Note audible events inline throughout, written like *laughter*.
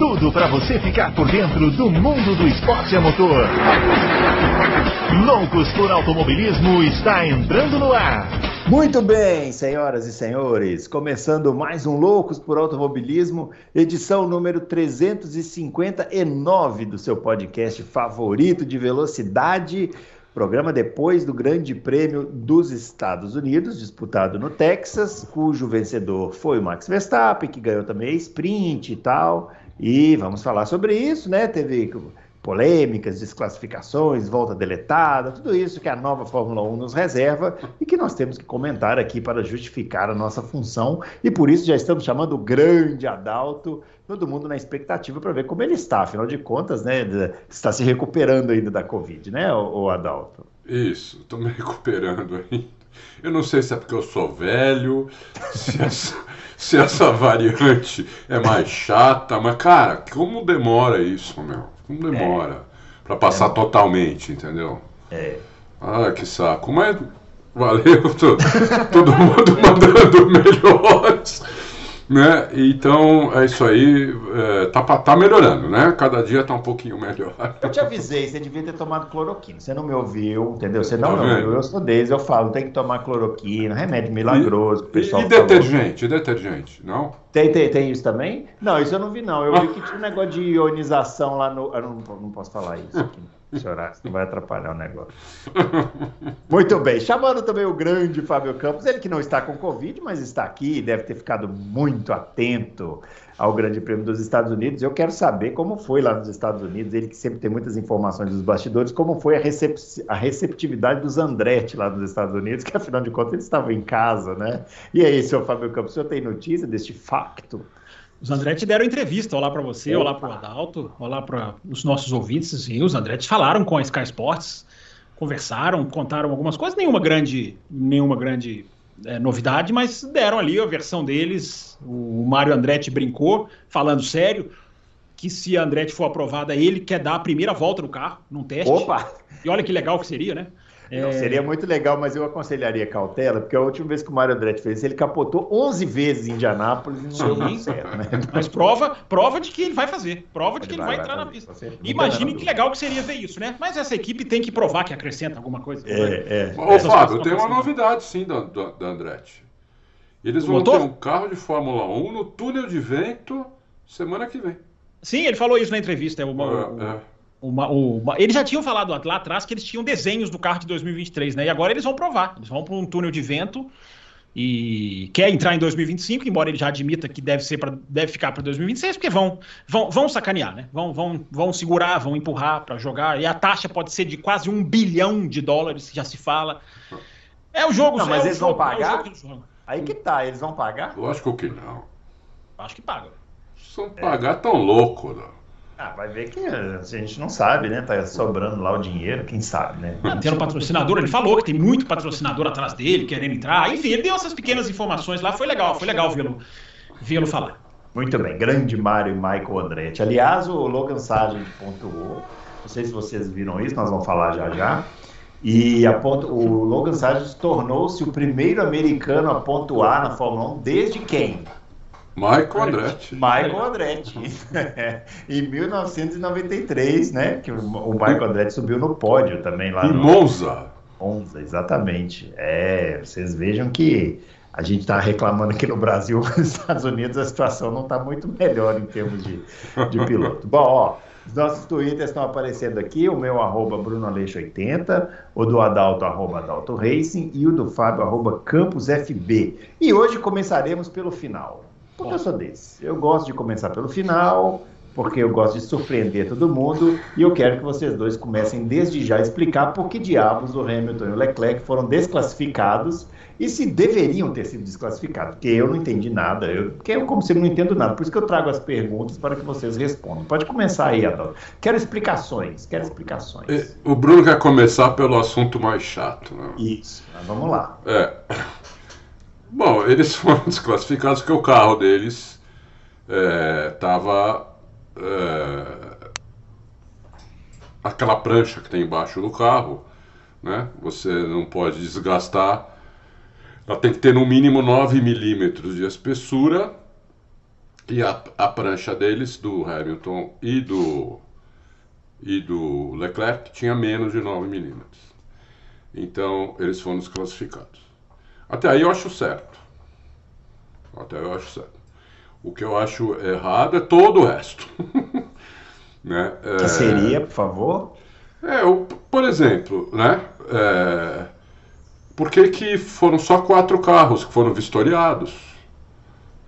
tudo para você ficar por dentro do mundo do esporte a motor. Loucos por Automobilismo está entrando no ar. Muito bem, senhoras e senhores, começando mais um Loucos por Automobilismo, edição número 359 do seu podcast favorito de velocidade, programa depois do Grande Prêmio dos Estados Unidos, disputado no Texas, cujo vencedor foi o Max Verstappen, que ganhou também a sprint e tal. E vamos falar sobre isso, né? Teve polêmicas, desclassificações, volta deletada, tudo isso que a nova Fórmula 1 nos reserva e que nós temos que comentar aqui para justificar a nossa função. E por isso já estamos chamando o grande Adalto, todo mundo na expectativa para ver como ele está, afinal de contas, né, está se recuperando ainda da Covid, né, o, Adalto? Isso, estou me recuperando ainda. Eu não sei se é porque eu sou velho, se essa, se essa variante é mais chata, mas, cara, como demora isso, meu? Não demora. É. Pra passar é. totalmente, entendeu? É. Ah, que saco. Mas valeu, *laughs* todo, todo mundo mandando melhores. Né? Então é isso aí, é, tá, tá melhorando, né? Cada dia tá um pouquinho melhor. Eu te avisei, você devia ter tomado cloroquina. Você não me ouviu, entendeu? Você não tá me ouviu, eu sou desde, eu falo, tem que tomar cloroquina, remédio milagroso. E, pessoal e, e detergente, falou. detergente, não? Tem, tem, tem isso também? Não, isso eu não vi, não. Eu vi que tinha um negócio de ionização lá no. Eu não, não posso falar isso *laughs* aqui chorar, não vai atrapalhar o negócio. Muito bem, chamando também o grande Fábio Campos, ele que não está com Covid, mas está aqui, deve ter ficado muito atento ao Grande Prêmio dos Estados Unidos. Eu quero saber como foi lá nos Estados Unidos, ele que sempre tem muitas informações dos bastidores, como foi a, recep a receptividade dos Andretti lá nos Estados Unidos, que afinal de contas eles estavam em casa, né? E aí, senhor Fábio Campos, o senhor tem notícia deste facto? Os Andretti deram entrevista, olá para você, olá para o Adalto, olá para os nossos ouvintes. E os Andretti falaram com a Sky Sports, conversaram, contaram algumas coisas, nenhuma grande, nenhuma grande é, novidade, mas deram ali a versão deles. O Mário Andretti brincou, falando sério, que se a Andretti for aprovada, ele quer dar a primeira volta no carro, num teste. Opa! E olha que legal que seria, né? É... Seria muito legal, mas eu aconselharia cautela, porque a última vez que o Mário Andretti fez isso, ele capotou 11 vezes em Indianápolis e não deu muito certo. Né? *laughs* Mas prova, prova de que ele vai fazer, prova de que ele vai, vai entrar vai na pista. Imagine que legal que seria ver isso, né? Mas essa equipe tem que provar que acrescenta alguma coisa. É, é. Ô, Fábio, tem uma novidade sim da, da, da Andretti. Eles vão ter um carro de Fórmula 1 no túnel de vento semana que vem. Sim, ele falou isso na entrevista. É, uma, é, é. Uma, uma, eles já tinham falado lá atrás que eles tinham desenhos do carro de 2023, né? E agora eles vão provar. Eles vão para um túnel de vento e quer entrar em 2025, embora ele já admita que deve ser para deve ficar para 2026, porque vão, vão vão sacanear, né? Vão vão vão segurar, vão empurrar para jogar e a taxa pode ser de quase um bilhão de dólares, já se fala. É o jogo, não, mas é eles jogo, vão pagar. É Aí que tá, eles vão pagar? Lógico que não. Acho que pagam. Se vão pagar tão louco, não. Ah, vai ver que a gente não sabe, né? Tá sobrando lá o dinheiro, quem sabe, né? Ah, tendo patrocinador, ele falou que tem muito patrocinador atrás dele, querendo entrar. Enfim, ele deu essas pequenas informações lá, foi legal, foi legal vê-lo vê falar. Muito bem, grande Mário e Michael Andretti. Aliás, o Logan Sargent pontuou, não sei se vocês viram isso, nós vamos falar já já. E a ponto, o Logan Sargent tornou-se o primeiro americano a pontuar na Fórmula 1 desde quem? Michael Andretti. Michael Andretti. *laughs* em 1993, né? Que o Michael Andretti subiu no pódio também lá em no. Monza. Monza, exatamente. É, vocês vejam que a gente está reclamando aqui no Brasil, *laughs* nos Estados Unidos a situação não está muito melhor em termos de, de piloto. Bom, ó, os nossos twitters estão aparecendo aqui, o meu arroba BrunoAleixo80, o do Adalto, arroba Adalto Racing, e o do Fábio, arroba CampusFB. E hoje começaremos pelo final. Porque eu sou desse. Eu gosto de começar pelo final, porque eu gosto de surpreender todo mundo, e eu quero que vocês dois comecem desde já a explicar por que diabos o Hamilton e o Leclerc foram desclassificados e se deveriam ter sido desclassificados, porque eu não entendi nada, eu, porque eu como se não entendo nada, por isso que eu trago as perguntas para que vocês respondam. Pode começar aí, Adolfo. Quero explicações, quero explicações. É, o Bruno quer começar pelo assunto mais chato, né? Isso, vamos lá. É. Bom, *laughs* eles foram desclassificados porque o carro deles estava. É, aquela prancha que tem embaixo do carro, né? Você não pode desgastar. Ela tem que ter no mínimo 9 milímetros de espessura e a, a prancha deles, do Hamilton e do, e do Leclerc, tinha menos de 9 milímetros. Então, eles foram desclassificados. Até aí eu acho certo. Até aí eu acho certo. O que eu acho errado é todo o resto. *laughs* né? É... Que seria, por favor? É, eu, por exemplo, né? É... Por que, que foram só quatro carros que foram vistoriados?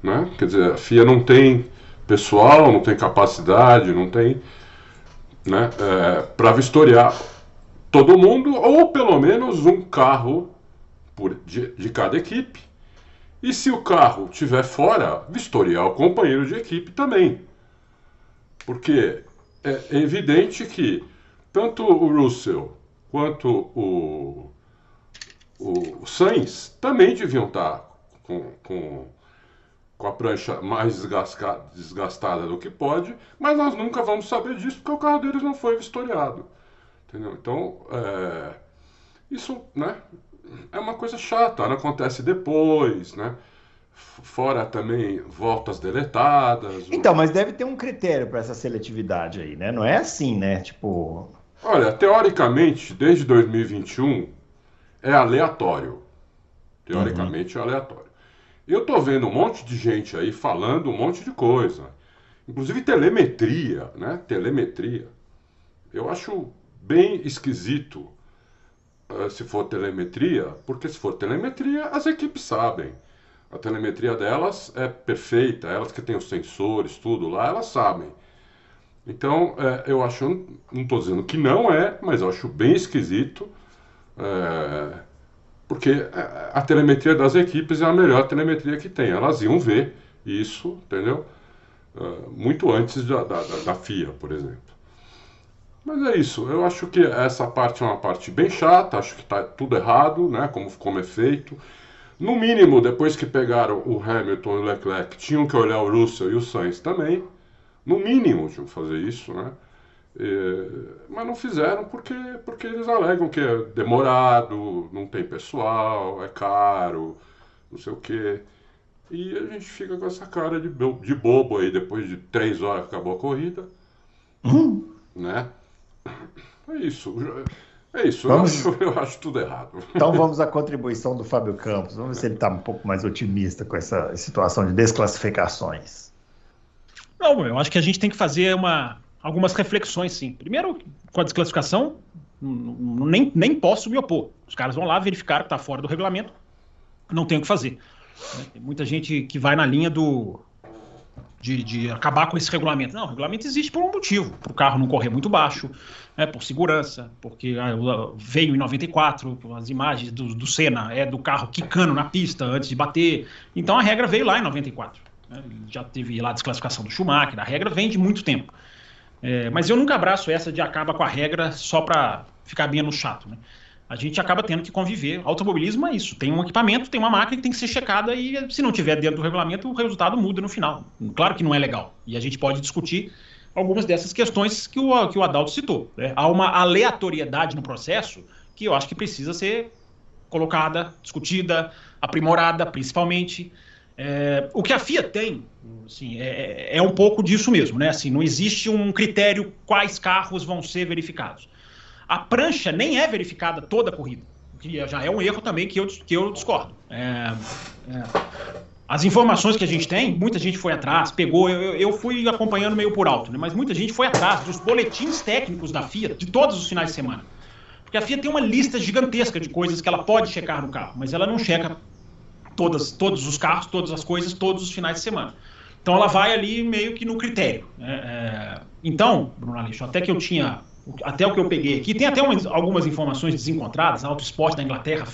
Né? Quer dizer, a FIA não tem pessoal, não tem capacidade, não tem né, é, para vistoriar todo mundo, ou pelo menos um carro por, de, de cada equipe. E se o carro estiver fora, vistoriar o companheiro de equipe também. Porque é evidente que tanto o Russell quanto o, o Sainz também deviam estar com, com com a prancha mais desgastada do que pode, mas nós nunca vamos saber disso porque o carro deles não foi vistoriado. Entendeu? Então, é, isso né, é uma coisa chata, não acontece depois, né? Fora também voltas deletadas. Então, mas deve ter um critério para essa seletividade aí, né? Não é assim, né? Tipo. Olha, teoricamente, desde 2021 é aleatório. Teoricamente uhum. é aleatório. Eu tô vendo um monte de gente aí falando um monte de coisa. Inclusive telemetria, né? Telemetria. Eu acho bem esquisito se for telemetria, porque se for telemetria, as equipes sabem. A telemetria delas é perfeita, elas que têm os sensores, tudo lá, elas sabem. Então, é, eu acho, não estou dizendo que não é, mas eu acho bem esquisito. É, porque a telemetria das equipes é a melhor telemetria que tem. Elas iam ver isso, entendeu? Uh, muito antes da, da, da, FIA, por exemplo. Mas é isso, eu acho que essa parte é uma parte bem chata, acho que está tudo errado, né, como, como é feito. No mínimo, depois que pegaram o Hamilton e o Leclerc, tinham que olhar o Russell e o Sainz também. No mínimo, tinham que fazer isso, né? mas não fizeram porque, porque eles alegam que é demorado, não tem pessoal, é caro, não sei o quê. E a gente fica com essa cara de, de bobo aí depois de três horas que acabou a corrida. Hum. Né? É isso. É isso, vamos... eu, acho, eu acho tudo errado. Então vamos à contribuição do Fábio Campos. Vamos ver se ele está um pouco mais otimista com essa situação de desclassificações. Não, eu acho que a gente tem que fazer uma, algumas reflexões, sim. Primeiro, com a desclassificação, nem, nem posso me opor. Os caras vão lá verificar que está fora do regulamento, não tem o que fazer. Tem muita gente que vai na linha do de, de acabar com esse regulamento. Não, o regulamento existe por um motivo, para o carro não correr muito baixo, né, por segurança, porque ah, veio em 94, as imagens do, do Senna é do carro quicando na pista antes de bater. Então a regra veio lá em 94. Né, já teve lá a desclassificação do Schumacher, a regra vem de muito tempo. É, mas eu nunca abraço essa de acaba com a regra só para ficar bem no chato. Né? A gente acaba tendo que conviver. Automobilismo é isso. Tem um equipamento, tem uma máquina que tem que ser checada e se não tiver dentro do regulamento, o resultado muda no final. Claro que não é legal. E a gente pode discutir algumas dessas questões que o, que o Adalto citou. Né? Há uma aleatoriedade no processo que eu acho que precisa ser colocada, discutida, aprimorada, principalmente. É, o que a FIA tem, assim, é, é, um pouco disso mesmo, né? Assim, não existe um critério quais carros vão ser verificados. A prancha nem é verificada toda a corrida, que já é um erro também que eu, que eu discordo. É, é, as informações que a gente tem, muita gente foi atrás, pegou, eu, eu fui acompanhando meio por alto, né? mas muita gente foi atrás dos boletins técnicos da FIA de todos os finais de semana. Porque a FIA tem uma lista gigantesca de coisas que ela pode checar no carro, mas ela não checa todas, todos os carros, todas as coisas, todos os finais de semana. Então ela vai ali meio que no critério. Né? É, então, Bruno Aleixo, até que eu tinha, até o que eu peguei aqui, tem até umas, algumas informações desencontradas, a Auto Esporte da Inglaterra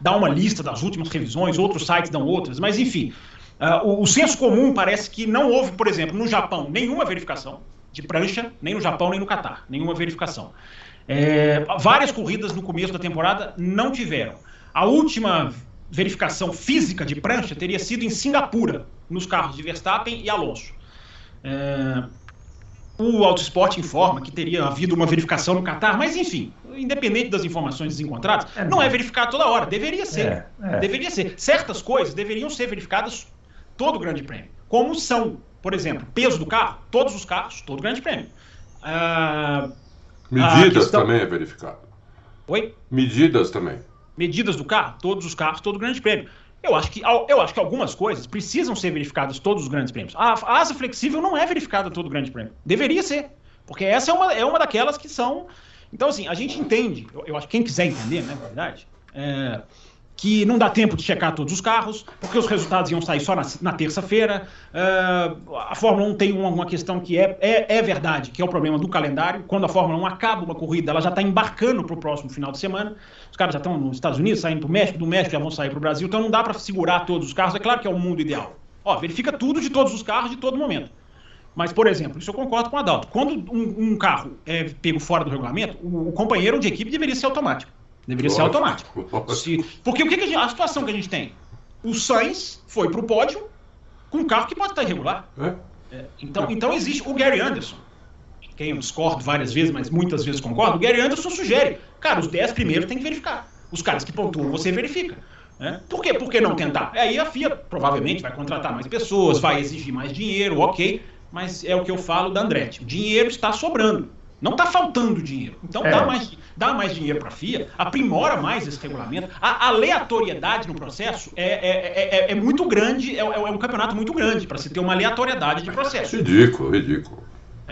dá uma lista das últimas revisões, outros sites dão outras, mas enfim, uh, o, o senso comum parece que não houve, por exemplo, no Japão, nenhuma verificação de prancha, nem no Japão, nem no Catar, nenhuma verificação. É, várias corridas no começo da temporada não tiveram. A última verificação física de prancha teria sido em Singapura, nos carros de Verstappen e Alonso. É... O Auto Esporte informa que teria havido uma verificação no Catar, mas enfim, independente das informações desencontradas, é, não é verificado toda hora. Deveria ser. É, é. Deveria ser. Certas coisas deveriam ser verificadas todo o Grande Prêmio. Como são, por exemplo, peso do carro, todos os carros, todo o Grande Prêmio. Ah, Medidas questão... também é verificado. Oi? Medidas também. Medidas do carro, todos os carros, todo o Grande Prêmio. Eu acho, que, eu acho que algumas coisas precisam ser verificadas todos os grandes prêmios. A, asa flexível não é verificada todo grande prêmio. Deveria ser. Porque essa é uma, é uma daquelas que são. Então, assim, a gente entende, eu, eu acho que quem quiser entender, né, na verdade, é, que não dá tempo de checar todos os carros, porque os resultados iam sair só na, na terça-feira. Uh, a Fórmula 1 tem uma, uma questão que é, é, é, verdade, que é o problema do calendário. Quando a Fórmula 1 acaba uma corrida, ela já está embarcando para o próximo final de semana. Os caras já estão nos Estados Unidos, saindo para o México, do México já vão sair para o Brasil, então não dá para segurar todos os carros. É claro que é o mundo ideal. Ó, verifica tudo de todos os carros de todo momento. Mas, por exemplo, isso eu concordo com o Adalto. Quando um, um carro é pego fora do regulamento, o, o companheiro de equipe deveria ser automático. Deveria ser automático. Se, porque o que, que a, gente, a, situação que a gente tem? O Sainz foi para o pódio com um carro que pode estar irregular. É? É, então, então existe o Gary Anderson, quem eu discordo várias vezes, mas muitas vezes concordo. O Gary Anderson sugere, cara, os 10 primeiros tem que verificar. Os caras que pontuam você verifica. Né? Por quê? Por que não tentar? Aí a FIA provavelmente vai contratar mais pessoas, vai exigir mais dinheiro, ok. Mas é o que eu falo da Andretti. O dinheiro está sobrando. Não está faltando dinheiro. Então é. dá, mais, dá mais dinheiro para a FIA, aprimora mais esse regulamento. A aleatoriedade no processo é, é, é, é muito grande, é, é, um campeonato muito grande para se ter uma aleatoriedade de processo. Ridículo, ridículo.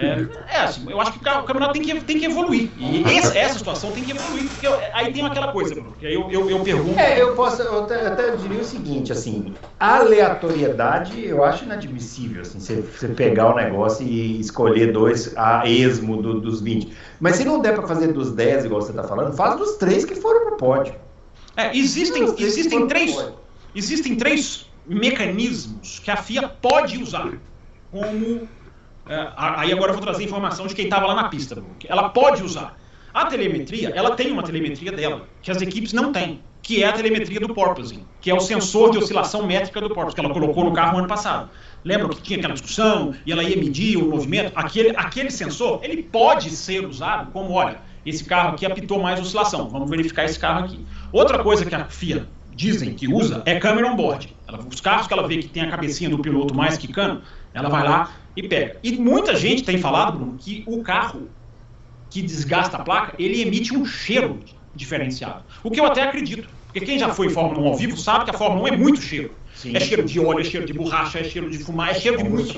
É, é, assim, eu acho que o campeonato tem que, tem que evoluir. E essa, essa situação tem que evoluir, porque aí tem aquela coisa, Bruno, que aí eu, eu, eu pergunto. É, eu posso, eu até, até diria o seguinte, assim, aleatoriedade eu acho inadmissível, assim, você, você pegar o negócio e escolher dois a esmo do, dos 20. Mas se não der para fazer dos 10, igual você está falando, faz dos três que foram pro pódio. É, existem, existem três. Existem três mecanismos que a FIA pode usar como é, aí agora eu vou trazer informação de quem estava lá na pista. Ela pode usar. A telemetria, ela tem uma telemetria dela, que as equipes não têm, que é a telemetria do porpoising, que é o sensor de oscilação métrica do porpoise, que ela colocou no carro no ano passado. Lembra que tinha aquela discussão e ela ia medir o movimento? Aquele, aquele sensor, ele pode ser usado como, olha, esse carro aqui apitou mais oscilação, vamos verificar esse carro aqui. Outra coisa que a FIA dizem que usa é câmera on board. Ela, os carros que ela vê que tem a cabecinha do piloto mais quicando, ela vai lá e pega. E muita gente tem falado, Bruno, que o carro que desgasta a placa, ele emite um cheiro diferenciado. O que eu até acredito. Porque quem já foi em Fórmula 1 ao vivo sabe que a Fórmula 1 é muito cheiro. Sim. É cheiro de óleo, é cheiro de borracha, é cheiro de fumar, é cheiro de muito.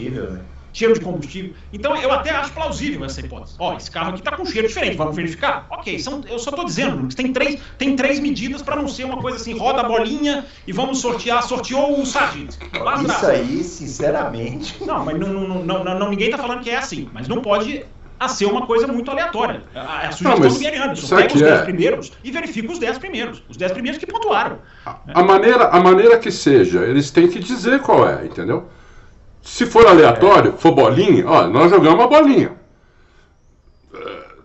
Né? Cheiro de combustível. Então eu até acho plausível essa hipótese. Ó, esse carro aqui está com cheiro diferente, vamos verificar? Ok, são, eu só estou dizendo, que tem três, tem três medidas para não ser uma coisa assim, roda a bolinha e vamos sortear, sorteou o Sargent. Isso aí, sinceramente. Não, mas não, não, não, não ninguém está falando que é assim, mas não pode a ser uma coisa muito aleatória. A, a sugestão do Gary Anderson. Pega os 10 é. primeiros e verifica os 10 primeiros. Os 10 primeiros que pontuaram. A, a, maneira, a maneira que seja, eles têm que dizer qual é, entendeu? Se for aleatório, for bolinha, ó, nós jogamos uma bolinha.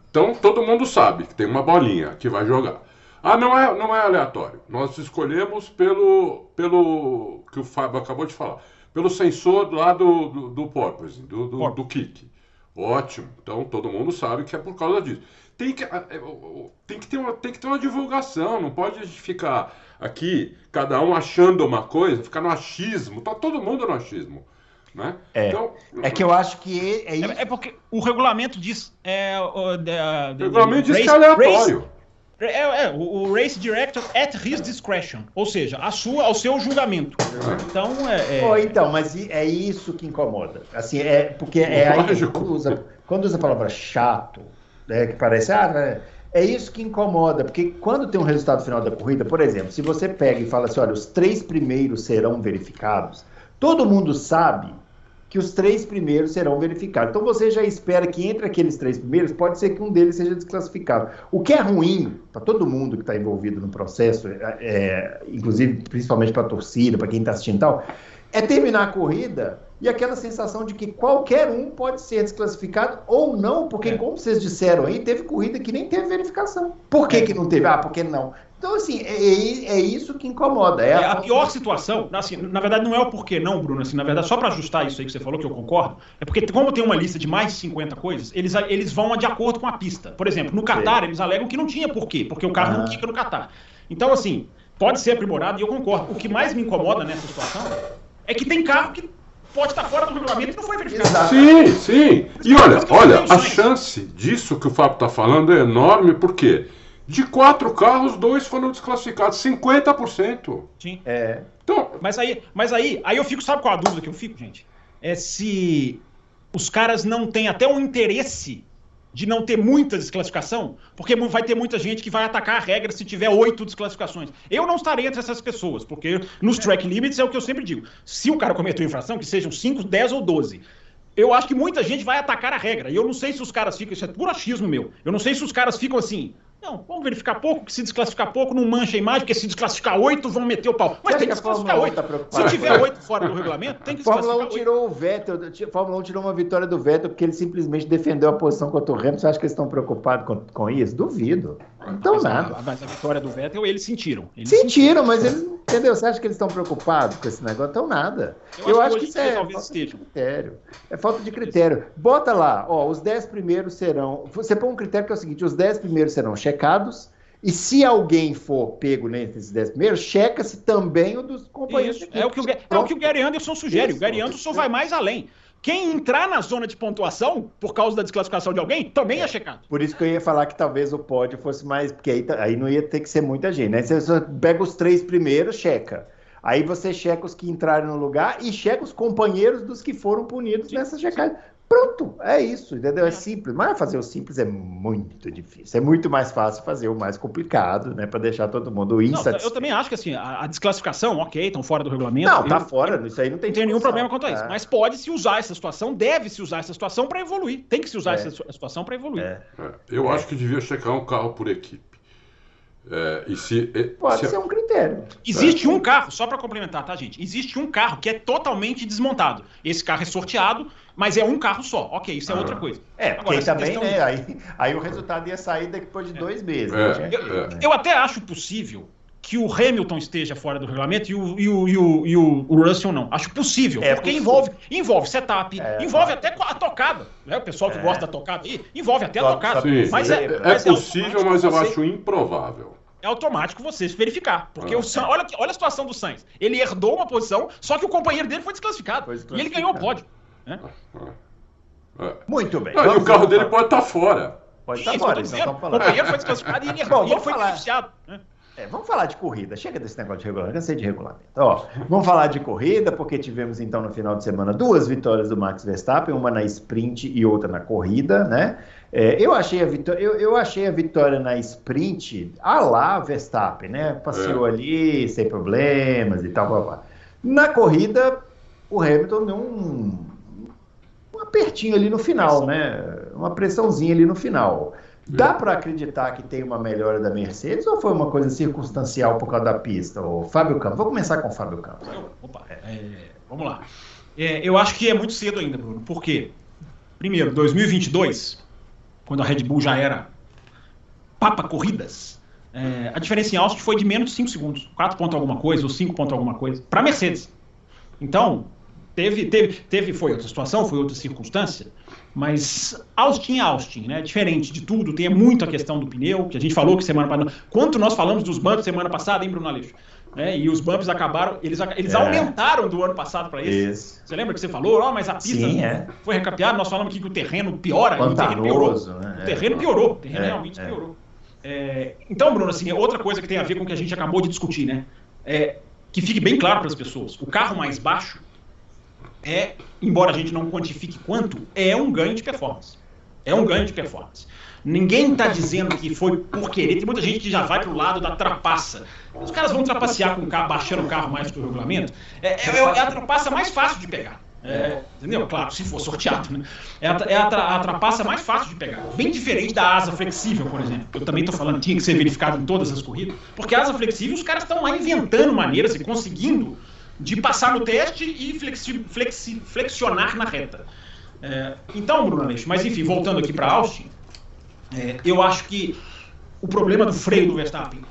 Então todo mundo sabe que tem uma bolinha que vai jogar. Ah, não é, não é aleatório. Nós escolhemos pelo, pelo que o Fábio acabou de falar, pelo sensor lá do, do, do porpoise, do, do, do kick. Ótimo. Então todo mundo sabe que é por causa disso. Tem que, é, tem que, ter, uma, tem que ter uma divulgação, não pode ficar aqui, cada um achando uma coisa, ficar no achismo. Tá todo mundo no achismo. Né? É. Então, é que eu acho que é, é isso. É, é porque o regulamento diz. É, o, o regulamento diz race, que é aleatório. Race, é, é, o, Race Director at his discretion, ou seja, a sua, ao seu julgamento. Então, é. é... Pô, então, mas é isso que incomoda. Assim, é porque é aí quando usa, quando usa a palavra chato, né, que parece, ah, né, é isso que incomoda, porque quando tem um resultado final da corrida, por exemplo, se você pega e fala assim, olha, os três primeiros serão verificados, todo mundo sabe que os três primeiros serão verificados. Então você já espera que entre aqueles três primeiros, pode ser que um deles seja desclassificado. O que é ruim para todo mundo que está envolvido no processo, é, é inclusive principalmente para a torcida, para quem está assistindo e tal, é terminar a corrida e aquela sensação de que qualquer um pode ser desclassificado ou não, porque, é. como vocês disseram aí, teve corrida que nem teve verificação. Por que, é. que não teve? Ah, porque não? Então, assim, é, é, é isso que incomoda. É, a, a pior situação, assim, na verdade, não é o porquê, não, Bruno. Assim, na verdade, só para ajustar isso aí que você falou, que eu concordo, é porque, como tem uma lista de mais de 50 coisas, eles, eles vão de acordo com a pista. Por exemplo, no Qatar, eles alegam que não tinha porquê, porque o carro não fica no Qatar. Então, assim, pode ser aprimorado e eu concordo. O que mais me incomoda nessa situação é que tem carro que pode estar fora do regulamento e não foi verificado. Sim, sim. E olha, olha, a chance disso que o Fábio está falando é enorme, porque de quatro carros, dois foram desclassificados, 50%. Sim. É. Então, mas aí, mas aí, aí eu fico, sabe qual a dúvida que eu fico, gente? É se os caras não têm até um interesse de não ter muita desclassificação, porque vai ter muita gente que vai atacar a regra se tiver oito desclassificações. Eu não estarei entre essas pessoas, porque nos track limits é o que eu sempre digo. Se o cara cometeu infração, que sejam 5, 10 ou 12. Eu acho que muita gente vai atacar a regra. E eu não sei se os caras ficam. Isso é puro achismo meu. Eu não sei se os caras ficam assim. Não, vamos verificar pouco, que se desclassificar pouco, não mancha a imagem, porque se desclassificar oito, vão meter o pau. Mas tem que desclassificar oito. Tá se tiver oito fora do regulamento, tem que desclassificar Fórmula 1 tirou o Vettel, Fórmula 1 tirou uma vitória do Vettel porque ele simplesmente defendeu a posição contra o Hamilton. Você acha que eles estão preocupados com, com isso? Duvido. Então nada. A, mas a vitória do Vettel, eles sentiram. Eles sentiram, sentiram, mas eles, entendeu? Você acha que eles estão preocupados com esse negócio? Então nada. Eu, Eu acho, que, que isso é falta de critério. É falta de critério. Bota lá, ó, os dez primeiros serão... Você põe um critério que é o seguinte, os dez primeiros serão checados, e se alguém for pego nesses 10 primeiros, checa-se também o dos companheiros. É o, que o, é o que o Gary Anderson sugere. Isso, o Gary Anderson vai mais além. Quem entrar na zona de pontuação por causa da desclassificação de alguém também é, é checado. Por isso que eu ia falar que talvez o pódio fosse mais. Porque aí, aí não ia ter que ser muita gente, né? Você pega os três primeiros, checa. Aí você checa os que entraram no lugar e checa os companheiros dos que foram punidos sim, nessa checagem. Pronto, é isso, entendeu? É simples. Mas fazer o simples é muito difícil. É muito mais fácil fazer o mais complicado, né? Para deixar todo mundo insatisfeito. Não, eu também acho que assim, a, a desclassificação, ok, estão fora do regulamento. Não, tá fora, isso aí não tem, não tem nenhum problema quanto a isso. É. Mas pode se usar essa situação, deve se usar essa situação para evoluir. Tem que se usar é. essa situação para evoluir. É. é. Eu acho que devia checar um carro por equipe. É, e se, Pode se... ser um critério. Existe é. um carro, só para complementar, tá, gente? Existe um carro que é totalmente desmontado. Esse carro é sorteado, mas é um carro só. Ok, isso é ah. outra coisa. É, porque Agora, também, né? Aí, aí o resultado ia sair depois de é. dois meses. É. Né? Eu, eu, até acho possível que o Hamilton esteja fora do regulamento e o, e o, e o, e o, o Russell não. Acho possível, é porque possível. envolve, envolve setup, é, envolve até a tocada. Né? O pessoal que é. gosta da tocada aí, envolve até a tocada. Sim, mas é, é, mas é possível, mas eu você, acho improvável. É automático você verificar. Porque ah, o Sainz, olha, olha a situação do Sainz. Ele herdou uma posição, só que o companheiro dele foi desclassificado. Foi desclassificado. E ele ganhou o pódio. Né? É. Muito bem. Não, e o carro dele pode estar tá fora. Pode estar tá fora, então O companheiro foi desclassificado e ele, Bom, ele foi falar. beneficiado. Né? É, vamos falar de corrida. Chega desse negócio de regulamento. Cansei de regulamento. Ó, vamos falar de corrida, porque tivemos então no final de semana duas vitórias do Max Verstappen, uma na sprint e outra na corrida, né? É, eu, achei a vitória, eu, eu, achei a vitória na sprint a lá Verstappen, né? Passeou é. ali sem problemas e tal. Blá, blá. Na corrida, o Hamilton deu um apertinho ali no final, né? Uma pressãozinha ali no final. Dá para acreditar que tem uma melhora da Mercedes ou foi uma coisa circunstancial por causa da pista? O Fábio Campos, vou começar com o Fábio Campos. Opa, é, vamos lá. É, eu acho que é muito cedo ainda, Bruno. Por quê? Primeiro, 2022, quando a Red Bull já era papa corridas, é, a diferença em Austin foi de menos de 5 segundos. 4 pontos alguma coisa ou 5 pontos alguma coisa. Para Mercedes. Então, teve, teve, teve, foi outra situação, foi outra circunstância. Mas Austin é Austin, né? Diferente de tudo, tem muito a questão do pneu, que a gente falou que semana passada. Quanto nós falamos dos bumps semana passada, hein, Bruno Aleixo? Né? E os bumps acabaram, eles, eles é. aumentaram do ano passado para esse. Isso. Você lembra que você falou, oh, mas a pista Sim, é. foi recapeada, nós falamos aqui que o terreno piora, Pantanoso, o terreno piorou. Né? O terreno piorou, o terreno é, realmente é. piorou. É, então, Bruno, assim, outra coisa que tem a ver com o que a gente acabou de discutir, né? É, que fique bem claro para as pessoas: o carro mais baixo é, embora a gente não quantifique quanto, é um ganho de performance. É um ganho de performance. Ninguém está dizendo que foi por querer. Tem muita gente que já vai para o lado da trapaça. Os caras vão trapacear com o carro, baixando o carro mais que o regulamento. É, é, é a trapaça mais fácil de pegar. É, entendeu? Claro, se for sorteado, né? É, a, é a, a, trapaça mais fácil de pegar. Bem diferente da asa flexível, por exemplo. Eu também estou falando tinha que ser verificado em todas as corridas. Porque a asa flexível, os caras estão lá inventando maneiras e conseguindo de passar no teste e flexi, flexi, flexionar na reta. É, então, Bruno Aleixo, mas enfim, voltando aqui para Austin, é, eu acho que o problema do freio do Verstappen,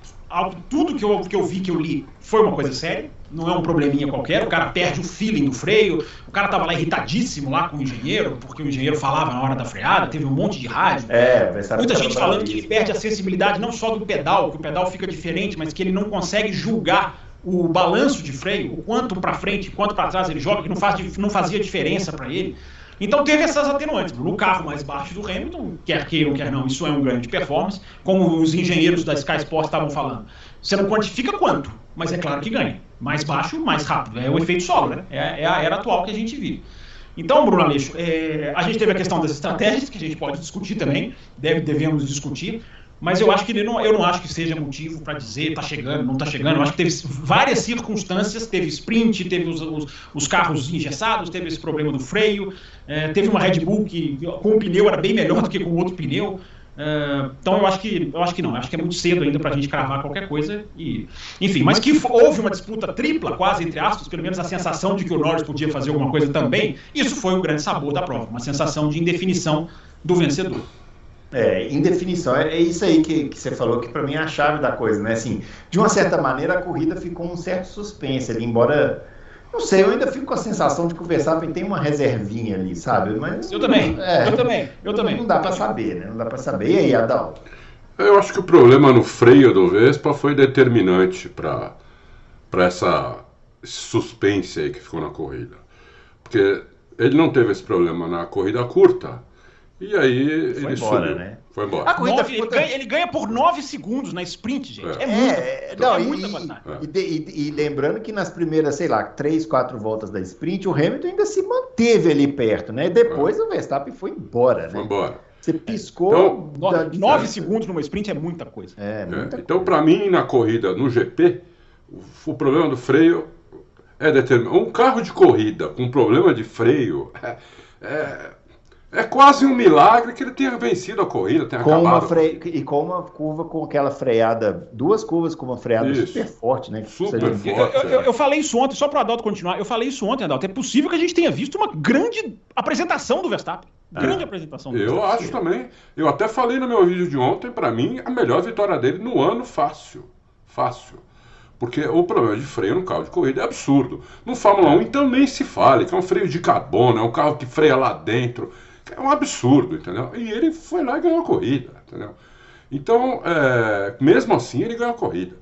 tudo que eu, que eu vi, que eu li, foi uma coisa séria, não é um probleminha qualquer, o cara perde o feeling do freio, o cara tava lá irritadíssimo lá com o engenheiro, porque o engenheiro falava na hora da freada, teve um monte de rádio. É, Muita gente falando que ele perde a sensibilidade não só do pedal, que o pedal fica diferente, mas que ele não consegue julgar o balanço de freio, o quanto para frente, quanto para trás ele joga, que não, faz, não fazia diferença para ele. Então teve essas atenuantes. No carro mais baixo do Hamilton, quer queiram, quer não, isso é um ganho de performance, como os engenheiros da Sky Sports estavam falando. Você não quantifica quanto, mas é claro que ganha. Mais baixo, mais rápido. É o efeito solo, né? É, é a era atual que a gente vive. Então, Bruno Aleixo, é, a gente teve a questão das estratégias, que a gente pode discutir também, deve, devemos discutir. Mas eu acho que não, eu não acho que seja motivo para dizer está chegando, não está chegando. Eu acho que teve várias circunstâncias, teve sprint, teve os, os, os carros engessados, teve esse problema do freio, é, teve uma Red Bull que com o pneu era bem melhor do que com o outro pneu. É, então eu acho que eu acho que não, acho que é muito cedo ainda para a gente cravar qualquer coisa e enfim, mas que houve uma disputa tripla, quase entre aspas, pelo menos a sensação de que o Norris podia fazer alguma coisa também. Isso foi o grande sabor da prova, uma sensação de indefinição do vencedor. É, indefinição, é, é isso aí que, que você falou, que para mim é a chave da coisa, né? Assim, de uma certa maneira, a corrida ficou um certo suspense ali, embora. Não sei, eu ainda fico com a sensação de que o Verstappen tem uma reservinha ali, sabe? Mas, eu também, é, eu também, eu também. Não dá para saber, né? Não dá para saber. E aí, Adal? Eu acho que o problema no freio do Vespa foi determinante para essa suspense aí que ficou na corrida. Porque ele não teve esse problema na corrida curta e aí foi ele embora, subiu. né? Foi embora. A corrida nove, ele, ganha, ele, ganha, por 9 segundos na sprint, gente. É, é muita, é, não, é muita vantagem. E, e, e, lembrando que nas primeiras, sei lá, 3, 4 voltas da sprint, o Hamilton ainda se manteve ali perto, né? Depois é. o Verstappen foi embora, né? Foi embora. Você piscou. Então, 9 segundos numa sprint é muita coisa. É, é muita então, para mim, na corrida, no GP, o, o problema do freio é determinado. Um carro de corrida com problema de freio *laughs* é, é é quase um milagre que ele tenha vencido a corrida, tenha com acabado. Uma fre... E com uma curva com aquela freada, duas curvas com uma freada isso. super forte, né? Super forte. Eu, eu, eu, falei isso ontem, só para o Adalto continuar. Eu falei isso ontem, Adalto. É possível que a gente tenha visto uma grande apresentação do Verstappen. É. Grande é. apresentação do Eu Verstappen. acho também. Eu até falei no meu vídeo de ontem, para mim, a melhor vitória dele no ano, fácil. Fácil. Porque o problema de freio no carro de corrida é absurdo. No Fórmula 1, então nem se fale, que é um freio de carbono, é um carro que freia lá dentro. É um absurdo, entendeu? E ele foi lá e ganhou a corrida, entendeu? Então, é, mesmo assim, ele ganhou a corrida.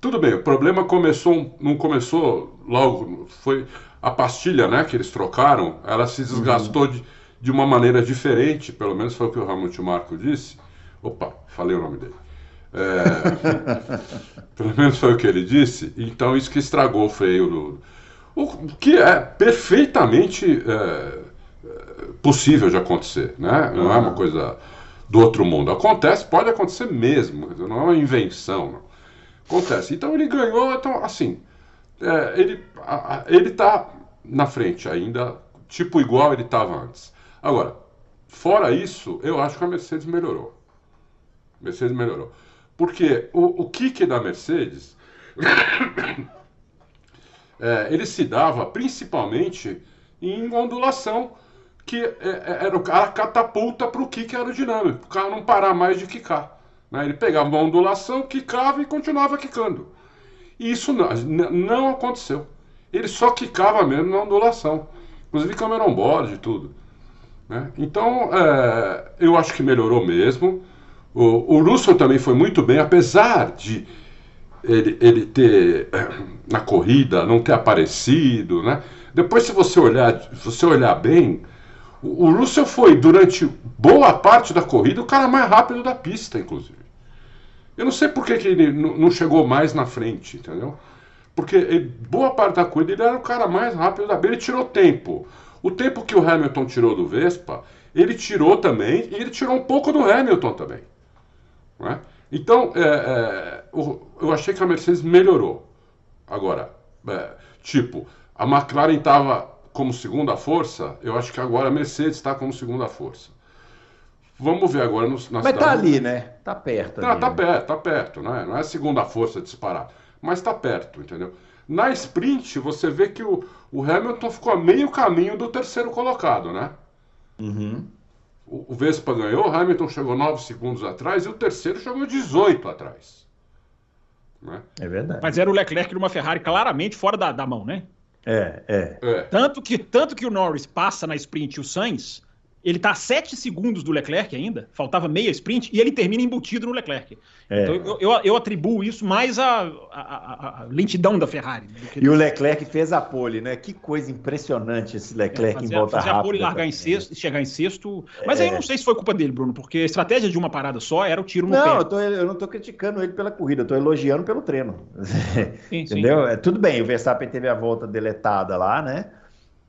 Tudo bem, o problema começou, não começou logo, foi a pastilha, né, que eles trocaram, ela se desgastou uhum. de, de uma maneira diferente, pelo menos foi o que o Ramon Marco disse. Opa, falei o nome dele. É, *laughs* pelo menos foi o que ele disse. Então, isso que estragou o freio do. O que é perfeitamente é, possível de acontecer, né? Não é uma coisa do outro mundo. Acontece, pode acontecer mesmo, não é uma invenção. Não. Acontece. Então ele ganhou, então assim, é, ele a, ele está na frente ainda, tipo igual ele estava antes. Agora, fora isso, eu acho que a Mercedes melhorou. Mercedes melhorou. Porque o, o kick da Mercedes, *coughs* é, ele se dava principalmente em ondulação que é, é, era o cara catapulta para o kick aerodinâmico, o carro não parar mais de quicar. Né? Ele pegava uma ondulação, quicava e continuava quicando. E isso não, não aconteceu. Ele só quicava mesmo na ondulação. Inclusive câmera on-board e tudo. Né? Então, é, eu acho que melhorou mesmo. O, o Russell também foi muito bem, apesar de ele, ele ter, na corrida, não ter aparecido. Né? Depois, se você olhar, se você olhar bem, o Russell foi, durante boa parte da corrida, o cara mais rápido da pista, inclusive. Eu não sei por que, que ele não chegou mais na frente, entendeu? Porque ele, boa parte da corrida ele era o cara mais rápido da pista. Ele tirou tempo. O tempo que o Hamilton tirou do Vespa, ele tirou também, e ele tirou um pouco do Hamilton também. É? Então, é, é, eu achei que a Mercedes melhorou. Agora, é, tipo, a McLaren estava como segunda força, eu acho que agora a Mercedes está como segunda força. Vamos ver agora no, na Mas tá ali, né? Tá perto. Tá, ali, tá né? perto, tá perto, né? Não é segunda força disparada, mas tá perto, entendeu? Na sprint, você vê que o, o Hamilton ficou a meio caminho do terceiro colocado, né? Uhum. O, o Vespa ganhou, o Hamilton chegou 9 segundos atrás e o terceiro chegou 18 atrás. Né? É verdade. Mas era o Leclerc numa Ferrari claramente fora da, da mão, né? É, é, é. Tanto que, tanto que o Norris passa na sprint o Sainz, ele está a 7 segundos do Leclerc ainda, faltava meia sprint, e ele termina embutido no Leclerc. É. Então eu, eu, eu, atribuo isso mais à, à, à lentidão da Ferrari. E o Leclerc fez a pole, né? Que coisa impressionante esse Leclerc é, fazer, em volta fazer rápida. Fazer a pole e largar em sexto, chegar em sexto. Mas é. aí eu não sei se foi culpa dele, Bruno, porque a estratégia de uma parada só era o tiro no não, pé. Eu, tô, eu não estou criticando ele pela corrida, eu estou elogiando pelo treino. Sim, *laughs* Entendeu? Sim. É, tudo bem, o Verstappen teve a volta deletada lá, né?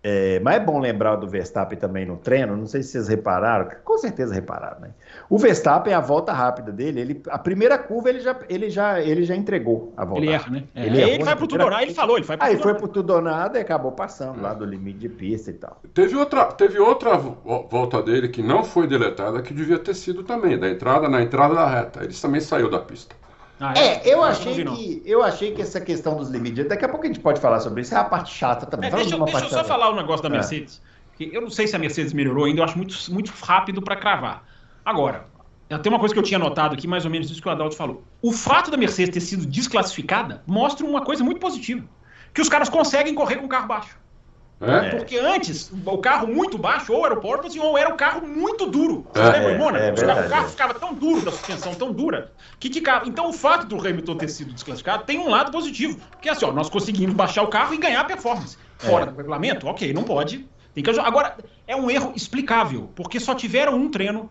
É, mas é bom lembrar do Verstappen também no treino, não sei se vocês repararam, com certeza repararam, né? O Verstappen, a volta rápida dele, ele, a primeira curva ele já, ele já, ele já entregou a volta. Ele erra, né? É. Ele, ele vai pro tudo nada, ele falou, ele foi pro Aí foi pro tudo nada e acabou passando lá do limite de pista e tal. Teve outra, teve outra volta dele que não foi deletada, que devia ter sido também, da entrada, na entrada da reta. Ele também saiu da pista. Ah, é, é, eu achei que eu achei que essa questão dos limites, daqui a pouco a gente pode falar sobre isso, é a parte chata também. É, deixa, deixa eu só falar um negócio da é. Mercedes. Que eu não sei se a Mercedes melhorou ainda, eu acho muito, muito rápido para cravar. Agora, tem uma coisa que eu tinha notado aqui, mais ou menos isso que o Adalto falou. O fato da Mercedes ter sido desclassificada mostra uma coisa muito positiva. Que os caras conseguem correr com o carro baixo. É? Porque antes, o carro muito baixo, ou era o porpoise, ou era o carro muito duro. Você é, lembra, Mônaco? É, é o carro ficava tão duro, da suspensão tão dura, que ficava. Então, o fato do Hamilton ter sido desclassificado tem um lado positivo. Porque assim, ó, nós conseguimos baixar o carro e ganhar performance. Fora é. do regulamento, ok, não pode. Tem que Agora, é um erro explicável, porque só tiveram um treino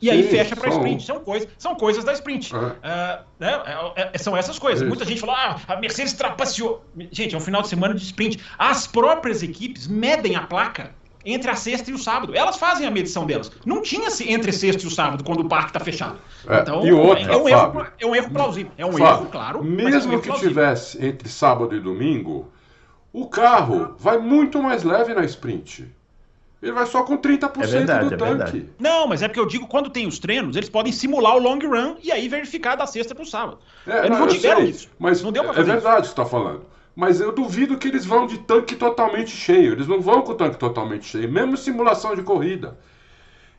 e aí Sim, fecha para sprint. São, coisa, são coisas da sprint. Uh, né? É, é, são essas coisas. Muita gente fala, ah, a Mercedes trapaceou. Gente, é um final de semana de sprint. As próprias equipes medem a placa entre a sexta e o sábado. Elas fazem a medição delas. Não tinha se entre sexta e o sábado, quando o parque está fechado. É, então, e outra, é, um erro, é um erro plausível. É um Fábio, erro, claro. Mesmo é um que tivesse entre sábado e domingo, o carro vai muito mais leve na sprint. Ele vai só com 30% é verdade, do é tanque. Verdade. Não, mas é porque eu digo, quando tem os treinos, eles podem simular o long run e aí verificar da sexta para o sábado. É, eles não, não tiveram sei, isso. Mas não deu pra é fazer é verdade o que você está falando. Mas eu duvido que eles vão de tanque totalmente cheio. Eles não vão com o tanque totalmente cheio, mesmo simulação de corrida.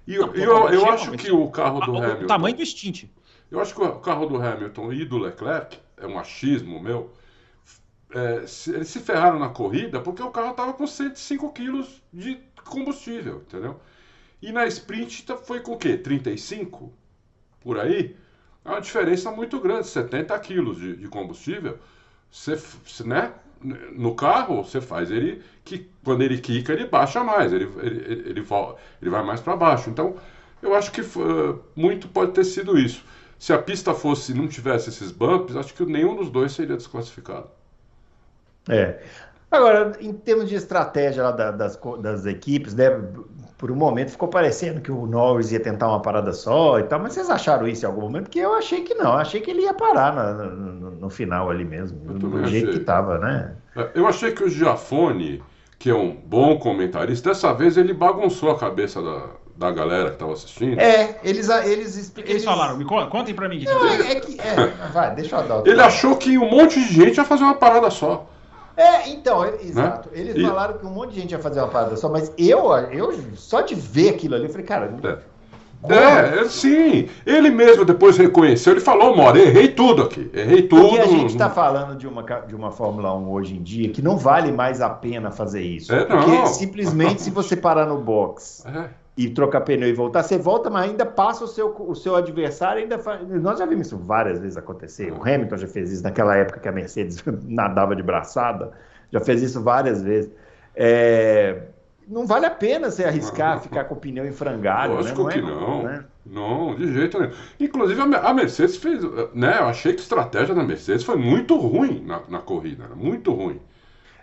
E não, eu, eu, eu acho que o carro do o, Hamilton. O tamanho do stint. Eu acho que o carro do Hamilton e do Leclerc, é um achismo meu, é, eles se ferraram na corrida porque o carro estava com 105 quilos de combustível, entendeu? E na sprint tá, foi com o quê? 35? Por aí? É uma diferença muito grande, 70 quilos de, de combustível. Você, né? No carro, você faz ele que quando ele quica, ele baixa mais, ele, ele, ele, ele, ele vai mais para baixo. Então, eu acho que uh, muito pode ter sido isso. Se a pista fosse não tivesse esses bumps, acho que nenhum dos dois seria desclassificado. É. Agora, em termos de estratégia lá da, das, das equipes, né, por um momento ficou parecendo que o Norris ia tentar uma parada só e tal, mas vocês acharam isso em algum momento? Porque eu achei que não, achei que ele ia parar no, no, no final ali mesmo, do jeito que estava, né? É, eu achei que o Giafone, que é um bom comentarista, dessa vez ele bagunçou a cabeça da, da galera que estava assistindo. É, eles eles, o que eles falaram? Me contem para mim. Não, é, é que, é, vai, deixa eu dar. Ele achou que um monte de gente ia fazer uma parada só. É, então, exato. Né? Eles e... falaram que um monte de gente ia fazer uma parada só, mas eu, eu só de ver aquilo ali, eu falei, cara. É. é, sim. Ele mesmo depois reconheceu, ele falou, Mora, errei tudo aqui, errei tudo. Porque a gente está falando de uma, de uma Fórmula 1 hoje em dia que não vale mais a pena fazer isso. É, porque não. simplesmente se você parar no box é e trocar pneu e voltar, você volta, mas ainda passa o seu, o seu adversário, ainda faz... Nós já vimos isso várias vezes acontecer. O Hamilton já fez isso naquela época que a Mercedes *laughs* nadava de braçada, já fez isso várias vezes. É... Não vale a pena você arriscar ficar com o pneu em frangalho, Lógico né? Não que é, não. Né? Não, de jeito nenhum. Inclusive a Mercedes fez, né? Eu achei que a estratégia da Mercedes foi muito ruim na, na corrida, muito ruim.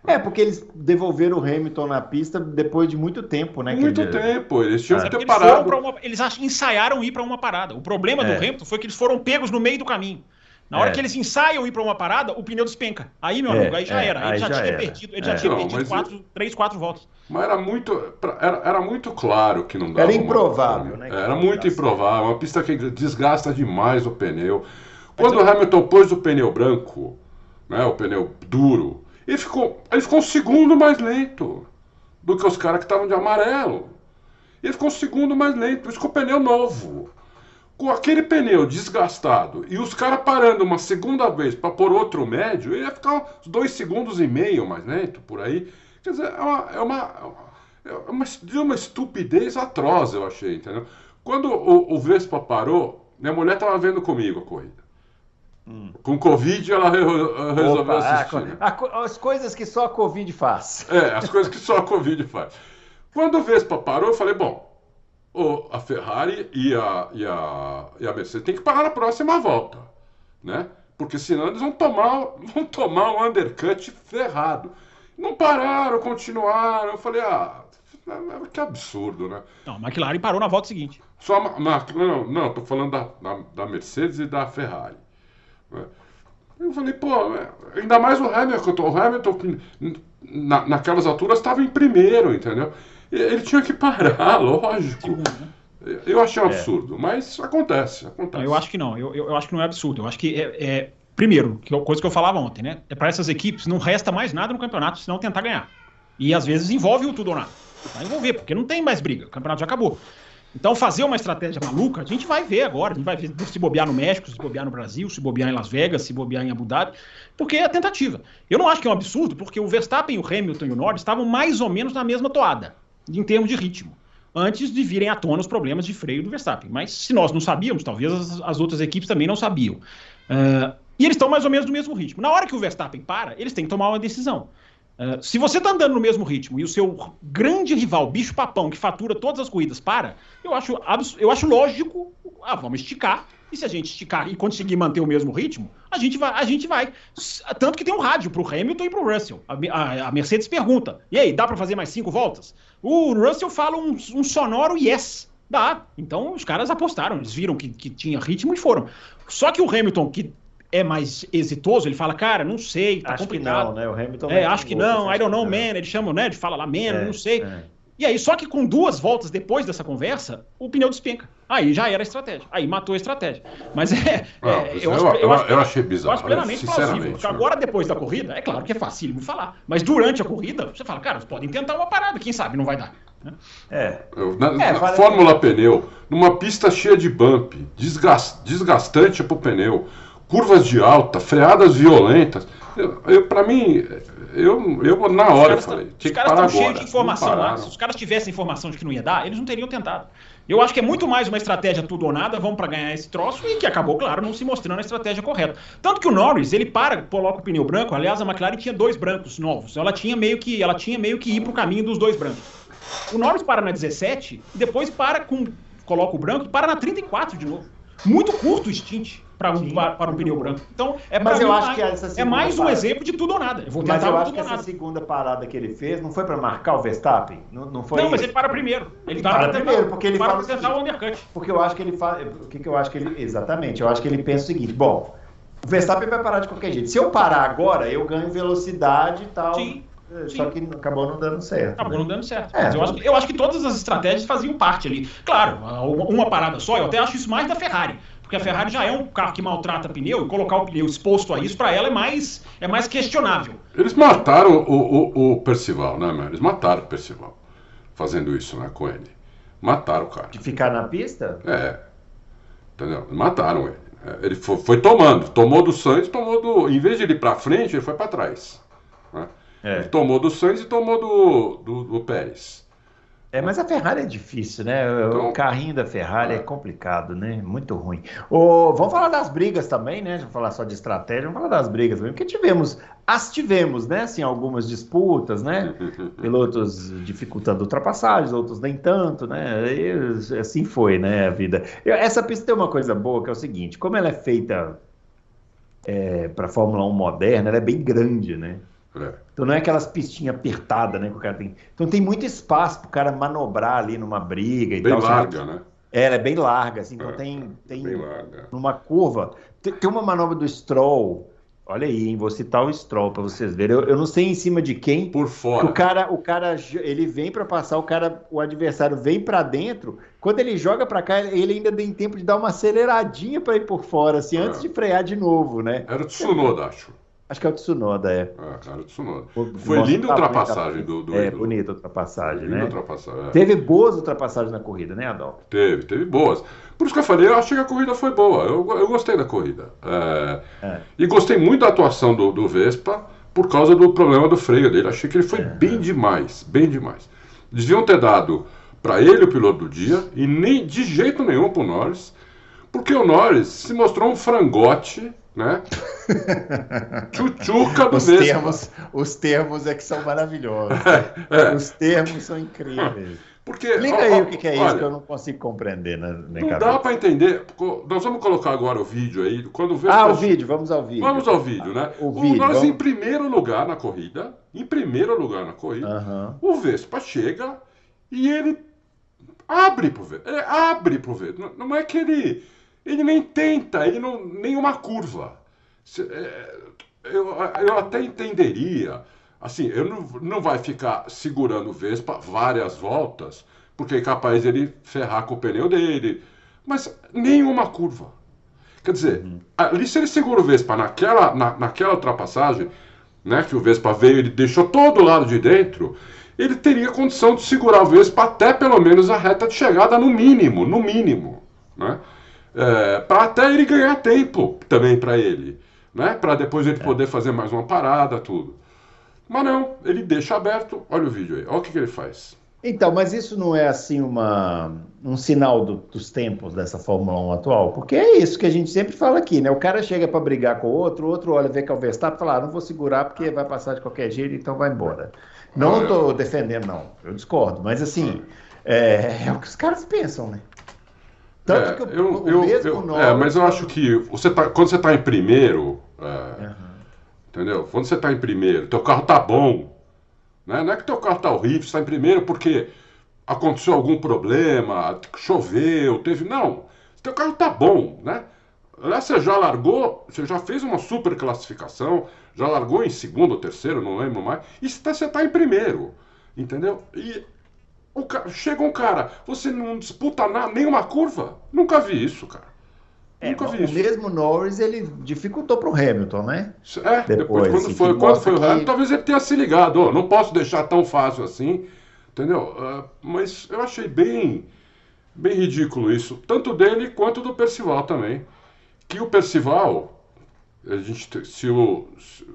É, porque eles devolveram o Hamilton na pista depois de muito tempo, né? Muito tempo, eles tinham é. que ter parado. Eles, uma, eles ensaiaram ir para uma parada. O problema é. do Hamilton foi que eles foram pegos no meio do caminho. Na hora é. que eles ensaiam ir para uma parada, o pneu despenca. Aí, meu é, amigo, aí já é, era. Ele já, já, tinha era. perdido, ele já tinha não, perdido quatro, três, quatro voltas. Mas era muito, era, era muito claro que não dava. Era improvável, uma, né? Era muito improvável. Uma pista que desgasta demais o pneu. Quando o Hamilton pôs o pneu branco, né, o pneu duro, Ele ficou, ele ficou um segundo mais lento do que os caras que estavam de amarelo. Ele ficou um segundo mais lento, isso com o pneu novo. Com aquele pneu desgastado e os caras parando uma segunda vez para pôr outro médio, ele ia ficar uns dois segundos e meio mais lento por aí. Quer dizer, é uma, é uma, é uma, de uma estupidez atroz, eu achei, entendeu? Quando o, o Vespa parou, minha mulher estava vendo comigo a corrida. Hum. Com Covid ela resolveu Opa, assistir. Né? as coisas que só a Covid faz. É, as coisas que só a Covid faz. Quando o Vespa parou, eu falei, bom, a Ferrari e a, e, a, e a Mercedes tem que parar na próxima volta, né? Porque senão eles vão tomar, *laughs* vão tomar um undercut ferrado. Não pararam, continuaram. Eu falei, ah, que absurdo, né? Não, a McLaren parou na volta seguinte. Só a, não, não, tô falando da, da, da Mercedes e da Ferrari. Eu falei, pô, ainda mais o Hamilton. O Hamilton, na, naquelas alturas, estava em primeiro, entendeu? Ele tinha que parar, *laughs* lógico. Eu achei um é. absurdo, mas acontece, acontece. eu acho que não, eu, eu, acho que não é absurdo. Eu acho que é, é primeiro, que é coisa que eu falava ontem, né? É para essas equipes não resta mais nada no campeonato senão tentar ganhar. E às vezes envolve o tudo ou nada. Vai envolver, porque não tem mais briga, o campeonato já acabou. Então, fazer uma estratégia maluca, a gente vai ver agora. A gente vai ver se bobear no México, se bobear no Brasil, se bobear em Las Vegas, se bobear em Abu Dhabi, porque é tentativa. Eu não acho que é um absurdo, porque o Verstappen, o Hamilton e o Norris estavam mais ou menos na mesma toada, em termos de ritmo, antes de virem à tona os problemas de freio do Verstappen. Mas se nós não sabíamos, talvez as, as outras equipes também não sabiam. Uh, e eles estão mais ou menos no mesmo ritmo. Na hora que o Verstappen para, eles têm que tomar uma decisão. Uh, se você está andando no mesmo ritmo e o seu grande rival, bicho papão, que fatura todas as corridas, para, eu acho, eu acho lógico, ah, vamos esticar, e se a gente esticar e conseguir manter o mesmo ritmo, a gente vai. A gente vai. Tanto que tem um rádio para o Hamilton e para o Russell. A, a, a, Mercedes pergunta: e aí, dá para fazer mais cinco voltas? O Russell fala um, um, sonoro yes. Dá. Então os caras apostaram, eles viram que, que tinha ritmo e foram. Só que o Hamilton, que é mais exitoso, ele fala, cara, não sei, tá acho complicado. Que não, né? O Hamilton é, acho que não, I don't know, man. Ele chama, né? Ele fala lá, man, é, não sei. É. E aí, só que com duas voltas depois dessa conversa, o pneu despenca. Aí já era a estratégia. Aí matou a estratégia. Mas é. Não, é eu, eu, eu, acho, eu, achei bizarro. Eu acho plenamente plausível. Porque agora, depois da corrida, é claro que é fácil falar. Mas durante a corrida, você fala, cara, podem tentar uma parada, quem sabe não vai dar. Né? É. Na, é, na Fórmula Pneu, numa pista cheia de bump, desgast, desgastante pro pneu curvas de alta, freadas violentas. Eu, eu para mim, eu, eu na hora falei, tinha os caras estão cheios de informação lá. Se os caras tivessem informação de que não ia dar, eles não teriam tentado. Eu acho que é muito mais uma estratégia tudo ou nada, vamos para ganhar esse troço, e que acabou, claro, não se mostrando a estratégia correta. Tanto que o Norris, ele para, coloca o pneu branco, aliás, a McLaren tinha dois brancos novos. Ela tinha meio que, ela tinha meio que ir pro caminho dos dois brancos. O Norris para na 17, depois para com coloca o branco e para na 34 de novo. Muito curto o stint para um, para um pneu branco. Então, é Mas eu acho mais, que essa é mais um parada... exemplo de tudo ou nada. Eu vou mas eu acho que essa segunda parada que ele fez não foi para marcar o Verstappen? Não, não foi. Não, mas ele para primeiro. Ele, para, para primeiro, porque ele para fala para tentar o undercut. Porque eu acho que ele faz, o que, que eu acho que ele exatamente, eu acho que ele pensa o seguinte, bom, o Verstappen vai parar de qualquer jeito. Se eu parar agora, eu ganho velocidade e tal. Sim. É, só que acabou não dando certo. Acabou né? não dando certo. É, eu, acho, eu, acho, que todas as estratégias faziam parte ali. Claro, uma parada só, eu até acho isso mais da Ferrari. Porque a Ferrari já é um carro que maltrata pneu e colocar o pneu exposto a isso, para ela é mais, é mais questionável. Eles mataram o, o, o Percival, né, meu? Eles mataram o Percival fazendo isso né, com ele. Mataram o cara. De ficar na pista? É. Entendeu? Mataram ele. É, ele foi, foi tomando. Tomou do Sainz, tomou do. Em vez de ir para frente, ele foi para trás. É. Ele tomou do Sainz e tomou do, do, do Pérez. É, mas a Ferrari é difícil, né? O então, carrinho da Ferrari é, é complicado, né? Muito ruim. O, vamos falar das brigas também, né? Vamos falar só de estratégia, vamos falar das brigas também, porque tivemos, as tivemos, né? Assim, algumas disputas, né? *laughs* Pilotos dificultando ultrapassagens, outros nem tanto, né? E, assim foi, né? A vida. Essa pista tem uma coisa boa que é o seguinte: como ela é feita é, para Fórmula 1 moderna, ela é bem grande, né? É. Então não é aquelas pistinhas apertadas, né? Que o cara tem. Então tem muito espaço para o cara manobrar ali numa briga e bem tal. Bem larga, né? É, ela é bem larga, assim. Então é, tem, tem bem larga. numa curva. Tem, tem, uma manobra do Stroll. Olha aí, hein? Vou citar o Stroll para vocês verem. Eu, eu, não sei em cima de quem. Por fora. O cara, o cara, ele vem para passar, o cara, o adversário vem para dentro. Quando ele joga para cá, ele ainda tem tempo de dar uma aceleradinha para ir por fora, assim, é. antes de frear de novo, né? Era o Tsunoda, acho. Acho que é o Tsunoda, é. Ah, cara, o Tsunoda. Foi linda a ultrapassagem do, do É, bonita a ultrapassagem, linda né? Ultrapassagem, é. Teve boas ultrapassagens na corrida, né, Adolfo? Teve, teve boas. Por isso que eu falei, eu achei que a corrida foi boa. Eu, eu gostei da corrida. É, é. E gostei muito da atuação do, do, Vespa por causa do problema do freio dele. Achei que ele foi é. bem demais, bem demais. Deviam ter dado para ele o piloto do dia e nem de jeito nenhum para o Norris, porque o Norris se mostrou um frangote né? *laughs* Do os Vespa. Termos, os termos é que são maravilhosos. *laughs* É, é. Os termos são incríveis. Porque, Explica ó, aí o que, é olha, isso que eu não consigo compreender. Na, na não cabeça. dá para entender. Nós vamos colocar agora o vídeo aí. Quando o ah, o vídeo, vamos ao vídeo. Vamos ao vídeo, né? O, o vídeo, nós vamos... em primeiro lugar na corrida, em primeiro lugar na corrida, o Vespa chega e ele abre pro Vespa. Ele abre pro Vespa. Não é que ele ele nem tenta, ele não. nenhuma curva. É, eu, eu até entenderia. Assim, eu não, não vai ficar segurando o Vespa várias voltas, porque é capaz ele ferrar com o pneu dele. Mas nenhuma curva. Quer dizer, uhum. ali se ele segura o Vespa naquela, na, naquela ultrapassagem, né, que o Vespa veio, ele deixou todo o lado de dentro, ele teria condição de segurar o Vespa até pelo menos a reta de chegada, no mínimo, no mínimo. Né? É, para até ele ganhar tempo também para ele, né? Para depois ele é. poder fazer mais uma parada, tudo. Mas não, ele deixa aberto. Olha o vídeo aí, olha o que, que ele faz. Então, mas isso não é assim uma, um sinal do, dos tempos dessa Fórmula 1 atual? Porque é isso que a gente sempre fala aqui, né? O cara chega para brigar com o outro, o outro olha, vê que é o Verstappen e fala, ah, não vou segurar porque vai passar de qualquer jeito, então vai embora. Não estou é. defendendo, não. Eu discordo, mas assim, é, é o que os caras pensam, né? Tanto é, que eu, eu, eu é, mas eu acho que você tá, quando você está em primeiro, é, uhum. entendeu? Quando você está em primeiro, teu carro tá bom, né? Não é que teu carro tá horrível, você está em primeiro porque aconteceu algum problema, choveu, teve, não. Teu carro tá bom, né? Aliás, você já largou, você já fez uma super classificação, já largou em segundo ou terceiro, não lembro mais, e você está tá em primeiro, entendeu? E Ca... Chega um cara, você não disputa nada, nenhuma curva? Nunca vi isso, cara. É, Nunca vi o isso. mesmo Norris ele dificultou para o Hamilton, né? É, depois, depois quando foi, quando foi o Hamilton, que... talvez ele tenha se ligado, oh, não posso deixar tão fácil assim, entendeu? Uh, mas eu achei bem, bem ridículo isso, tanto dele quanto do Percival também. Que o Percival, a gente, se o, se,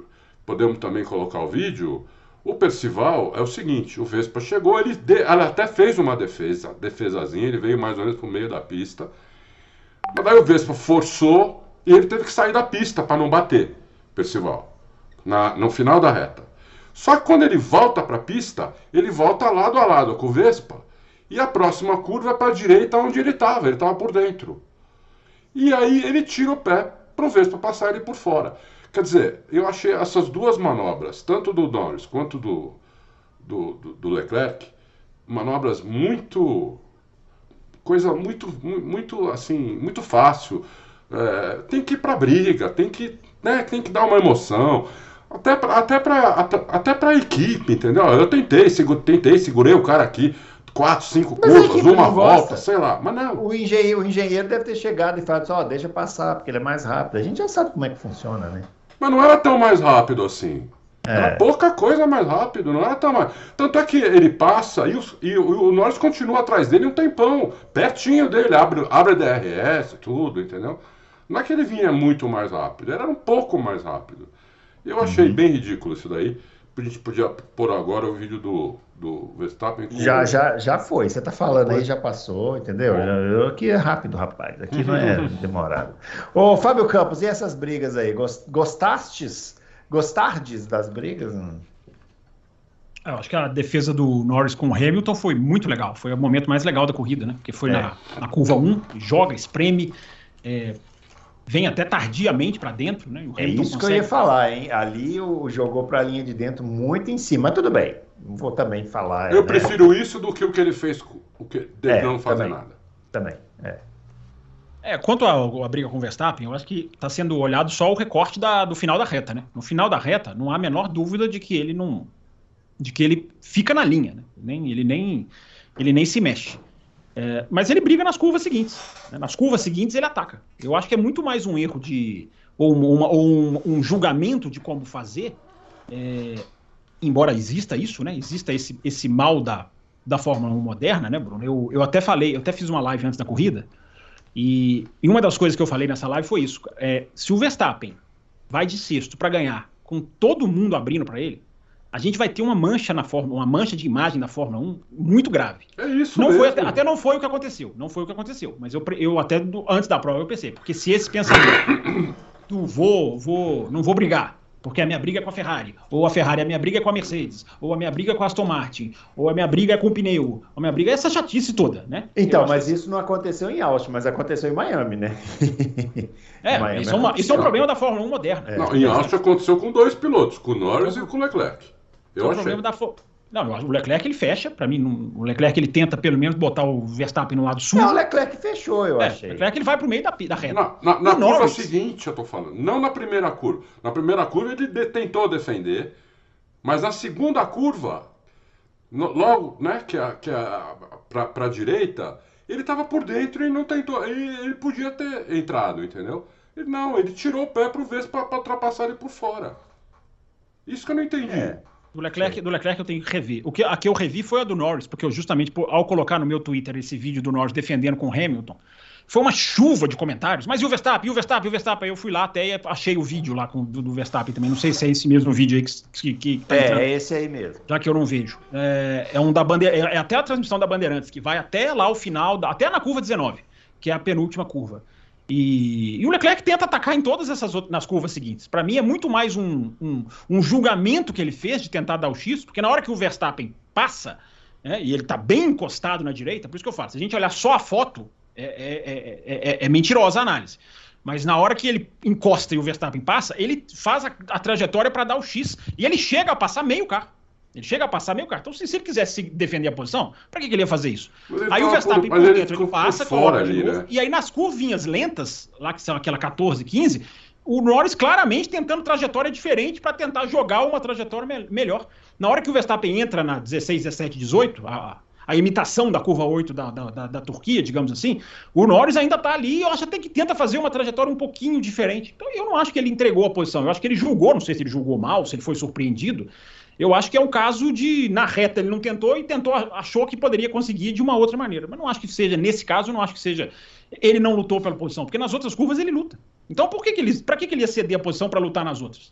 podemos também colocar o vídeo, o Percival é o seguinte: o Vespa chegou, ele, de, ele até fez uma defesa, defesazinha, ele veio mais ou menos pro meio da pista. Mas aí o Vespa forçou e ele teve que sair da pista para não bater, Percival, na, no final da reta. Só que quando ele volta para a pista, ele volta lado a lado com o Vespa. E a próxima curva é para a direita onde ele estava, ele estava por dentro. E aí ele tira o pé para o Vespa passar ele por fora. Quer dizer, eu achei essas duas manobras, tanto do Norris quanto do, do, do, do Leclerc, manobras muito. coisa muito, muito assim, muito fácil. É, tem que ir para briga, tem que, né, tem que dar uma emoção. Até para até pra, até, até a equipe, entendeu? Eu tentei, segure, tentei, segurei o cara aqui, quatro, cinco mas curvas, uma volta, sei lá. Mas não. O engenheiro, o engenheiro deve ter chegado e falado assim, ó, oh, deixa passar, porque ele é mais rápido. A gente já sabe como é que funciona, né? Mas não era tão mais rápido assim. É. Era pouca coisa mais rápido, não era tão mais. Tanto é que ele passa e, os, e o, o Norris continua atrás dele um tempão, pertinho dele, abre, abre DRS, tudo, entendeu? Não é que ele vinha muito mais rápido, era um pouco mais rápido. Eu achei uhum. bem ridículo isso daí. A gente podia pôr agora o vídeo do, do Verstappen. Já, já, já foi. Você tá falando aí, já passou, entendeu? Já, aqui é rápido, rapaz. Aqui não é *laughs* demorado. Ô, Fábio Campos, e essas brigas aí? Gostastes? Gostardes das brigas? Eu acho que a defesa do Norris com o Hamilton foi muito legal. Foi o momento mais legal da corrida, né? Porque foi é. na, na curva 1, joga, espreme, é, vem até tardiamente para dentro, né? é isso consegue... que eu ia falar, hein? Ali o jogou para a linha de dentro muito em cima, mas tudo bem. Vou também falar. Eu né? prefiro isso do que o que ele fez, o que dele é, não fazer também, nada. Também, é. É, quanto à, briga com o Verstappen, eu acho que está sendo olhado só o recorte da, do final da reta, né? No final da reta, não há a menor dúvida de que ele não. de que ele fica na linha, né? Nem, ele, nem, ele nem se mexe. É, mas ele briga nas curvas seguintes. Né? Nas curvas seguintes ele ataca. Eu acho que é muito mais um erro de. ou, uma, ou um, um, julgamento de como fazer. É, embora exista isso, né? Exista esse, esse mal da, da Fórmula 1 moderna, né, Bruno? Eu, eu até falei, eu até fiz uma live antes da corrida. E, e uma das coisas que eu falei nessa live foi isso. É, se o Verstappen vai de sexto para ganhar, com todo mundo abrindo para ele, a gente vai ter uma mancha na Fórmula, uma mancha de imagem da Fórmula 1 muito grave. É isso não mesmo. Foi, até, até, não foi o que aconteceu. Não foi o que aconteceu. Mas eu, eu até antes da prova eu pensei, porque se esse pensamento do vou, vou, não vou brigar, porque a minha briga é com a Ferrari, ou a Ferrari, a minha briga é com a Mercedes, ou a minha briga é com a Aston Martin, ou a minha briga é com o pneu, ou a minha briga é essa chatice toda, né? Então, mas isso não aconteceu em Austin, mas aconteceu em Miami, né? *laughs* É, Miami isso, é uma, isso, é um problema da Fórmula 1 moderna. É. Não, em Austin aconteceu com dois pilotos, com o Norris e com o Leclerc. Eu é um problema da não, o Leclerc ele fecha, para mim, o Leclerc ele tenta pelo menos botar o Verstappen no lado sul. Não, o Leclerc fechou, eu é, achei. O Leclerc ele vai pro meio da, da reta. Na, na, na curva Norris... seguinte, eu tô falando, não na primeira curva. Na primeira curva ele de, tentou defender, mas na segunda curva, no, logo, né, que a, que a, pra, pra direita, ele tava por dentro e não tentou, ele, ele podia ter entrado, entendeu? Ele, não, ele tirou o pé pro Vespa pra, ultrapassar ele por fora. Isso que eu não entendi. É. Do Leclerc, do Leclerc eu tenho que rever. O que, a que eu revi foi a do Norris, porque eu justamente, ao colocar no meu Twitter esse vídeo do Norris defendendo com o Hamilton, foi uma chuva de comentários. Mas e o Verstappen? E o Verstappen? E o Verstappen? Aí eu fui lá até e achei o vídeo lá com, do, do Verstappen também. Não sei se é esse mesmo vídeo aí que, que, que tá É, entrando, é esse aí mesmo. Já que eu não vejo. É, é um da bandeira, é, é até a transmissão da Bandeirantes, que vai até lá o final, até na curva 19, que é a penúltima curva. E, e, o Leclerc tenta atacar em todas essas outras, nas curvas seguintes. Para mim é muito mais um, um, um, julgamento que ele fez de tentar dar o X, porque na hora que o Verstappen passa, né, e ele está bem encostado na direita, por isso que eu falo, se a gente olhar só a foto, é, é, é, é mentirosa a análise. Mas na hora que ele encosta e o Verstappen passa, ele faz a, a trajetória para dar o X e ele chega a passar meio carro. Ele chega a passar meio cartão. Se, se ele quisesse defender a posição, para que, que, ele ia fazer isso? Aí o Verstappen por, dentro ele passa, fora ali, novo, né? e aí nas curvinhas lentas, lá que são aquela 14, 15, o Norris claramente tentando trajetória diferente para tentar jogar uma trajetória me melhor. Na hora que o Verstappen entra na 16, 17, 18, a, a imitação da curva 8 da, da, da, da Turquia, digamos assim, o Norris ainda está ali e eu acho até que tenta fazer uma trajetória um pouquinho diferente. Então eu não acho que ele entregou a posição, eu acho que ele julgou, não sei se ele julgou mal, se ele foi surpreendido, eu acho que é um caso de, na reta, ele não tentou e tentou, achou que poderia conseguir de uma outra maneira. Mas não acho que seja, nesse caso, não acho que seja. Ele não lutou pela posição, porque nas outras curvas ele luta. Então, por que, que ele, para que, que ele ia ceder a posição para lutar nas outras?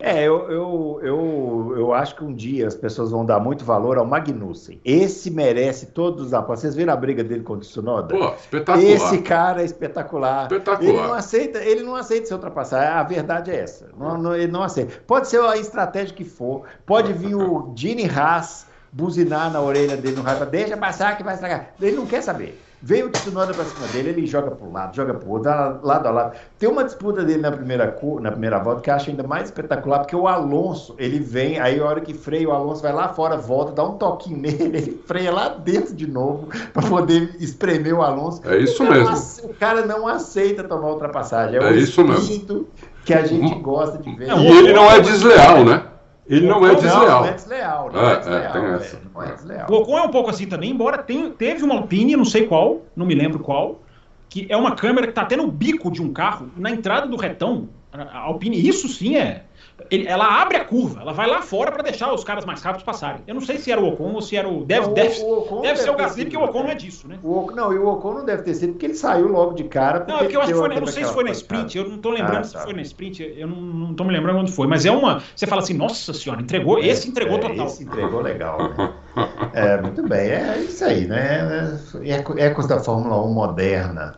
É, eu, eu, eu, eu acho que um dia as pessoas vão dar muito valor ao Magnussen. Esse merece todos os apoios. Vocês viram a briga dele contra o Tsunoda? Pô, espetacular. Esse cara é espetacular. Espetacular. Ele não aceita, ele não aceita ser ultrapassado. A verdade é essa. Não, não, ele não aceita. Pode ser a estratégia que for. Pode vir o Gene Haas buzinar na orelha dele no raio. Deixa passar que vai estragar. Ele não quer saber. Veio o Tsunoda pra cima dele, ele joga pro lado, joga pro outro, lado a lado. Tem uma disputa dele na primeira, na primeira volta que eu acho ainda mais espetacular, porque o Alonso, ele vem, aí a hora que freia, o Alonso vai lá fora, volta, dá um toquinho *laughs* nele, ele freia lá dentro de novo para poder espremer o Alonso. É isso o mesmo. o cara não aceita tomar ultrapassagem. É, é o isso mesmo. que a gente gosta de ver. E ele não é desleal, né? Ele não é desleal. Não, é desleal. Não é, é desleal. É, é, não é desleal. O Ocon é um pouco assim também, embora tenha, teve uma Alpine, não sei qual, não me lembro qual, que é uma câmera que está até no bico de um carro, na entrada do retão. A Alpine, isso sim é ele, ela abre a curva, ela vai lá fora para deixar os caras mais rápidos passarem. Eu não sei se era o Ocon ou se era o. Deve, não, deve, o Ocon deve, deve ser o Gasly, porque o Ocon não é disso, né? O Ocon, não, e o Ocon não deve ter sido porque ele saiu logo de cara. Não, é porque eu acho que foi. Eu não sei se foi na sprint, eu não tô lembrando ah, se tá. foi na sprint, eu não, não tô me lembrando onde foi. Mas é uma. Você fala assim, nossa senhora, entregou, é, esse entregou é, total. Esse entregou legal, né? *laughs* é, muito bem, é isso aí, né? É, ecos da Fórmula 1 moderna.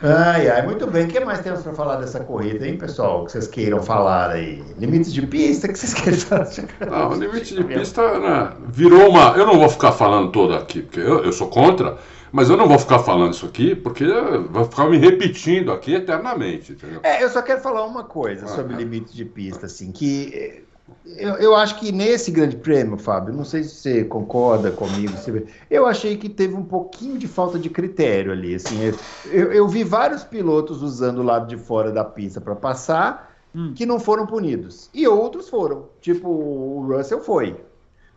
Ai, ai, muito bem. O que mais temos para falar dessa corrida, hein, pessoal? Que vocês queiram falar aí? Limites de pista, que vocês querem falar? Não, o limite de pista né, virou uma. Eu não vou ficar falando todo aqui, porque eu, eu sou contra, mas eu não vou ficar falando isso aqui, porque vai ficar me repetindo aqui eternamente, entendeu? É, eu só quero falar uma coisa ah, sobre é. limites de pista, assim, que eh, eu, eu, acho que nesse grande prêmio, Fábio, não sei se você concorda comigo, eu achei que teve um pouquinho de falta de critério ali. Assim, eu, eu vi vários pilotos usando o lado de fora da pista para passar hum. que não foram punidos. E outros foram. Tipo, o Russell foi.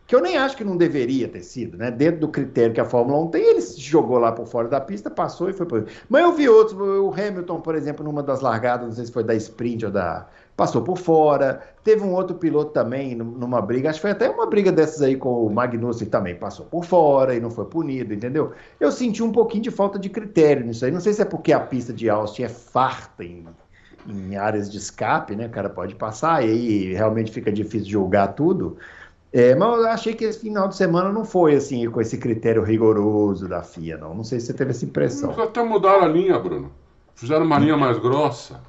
que eu nem acho que não deveria ter sido, né? Dentro do critério que a Fórmula 1 tem, ele se jogou lá por fora da pista, passou e foi por. Mas eu vi outros, o Hamilton, por exemplo, numa das largadas, não sei se foi da sprint ou da. Passou por fora. Teve um outro piloto também numa briga, acho que foi até uma briga dessas aí com o Magnussen também, passou por fora e não foi punido, entendeu? Eu senti um pouquinho de falta de critério nisso aí. Não sei se é porque a pista de Austin é farta em, em áreas de escape, né? O cara pode passar e aí realmente fica difícil julgar tudo. É, mas eu achei que esse final de semana não foi assim, com esse critério rigoroso da FIA, não. Não sei se você teve essa impressão. Eles até mudaram a linha, Bruno. Fizeram uma linha mais grossa.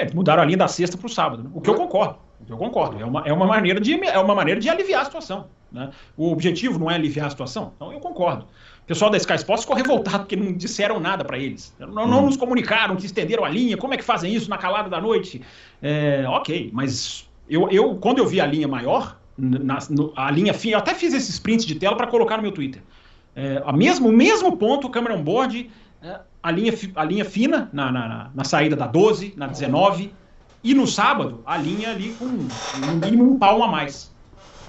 É, mudaram a linha da sexta para o sábado, né? o que eu concordo. O que eu concordo. É uma, é uma, maneira, de, é uma maneira de aliviar a situação. Né? O objetivo não é aliviar a situação, então eu concordo. O pessoal da Sky Sports ficou revoltado porque não disseram nada para eles. Não, não, hum. nos comunicaram que estenderam a linha. Como é que fazem isso na calada da noite? É, ok, mas eu, eu, quando eu vi a linha maior, na, no, a linha fina. Eu até fiz esse sprint de tela para colocar no meu Twitter. É, a mesmo, o mesmo ponto, o câmera on board, é, a, linha, a linha fina na, na, na, saída da 12, na 19, e no sábado, a linha ali com no mínimo um palmo a mais.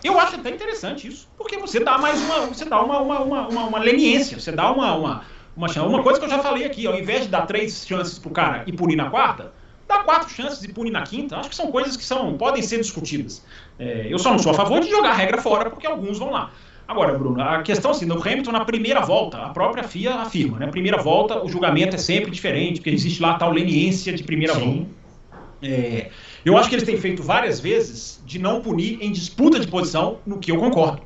Eu acho até interessante isso, porque você dá mais uma. Você dá uma, uma, uma, uma, uma leniência, você dá uma, uma, uma, uma coisa que eu já falei aqui, ao invés de dar três chances pro cara e punir na quarta, dá quatro chances e pune na quinta. Acho que são coisas que são, podem ser discutidas. É, eu só não sou a favor de jogar a regra fora, porque alguns vão lá. Agora, Bruno, a questão assim, no Hamilton, na primeira volta, a própria FIA afirma, né? Primeira volta, o julgamento é sempre diferente, porque existe lá a tal leniência de primeira Sim. volta. É, eu acho que eles têm feito várias vezes de não punir em disputa de posição, no que eu concordo.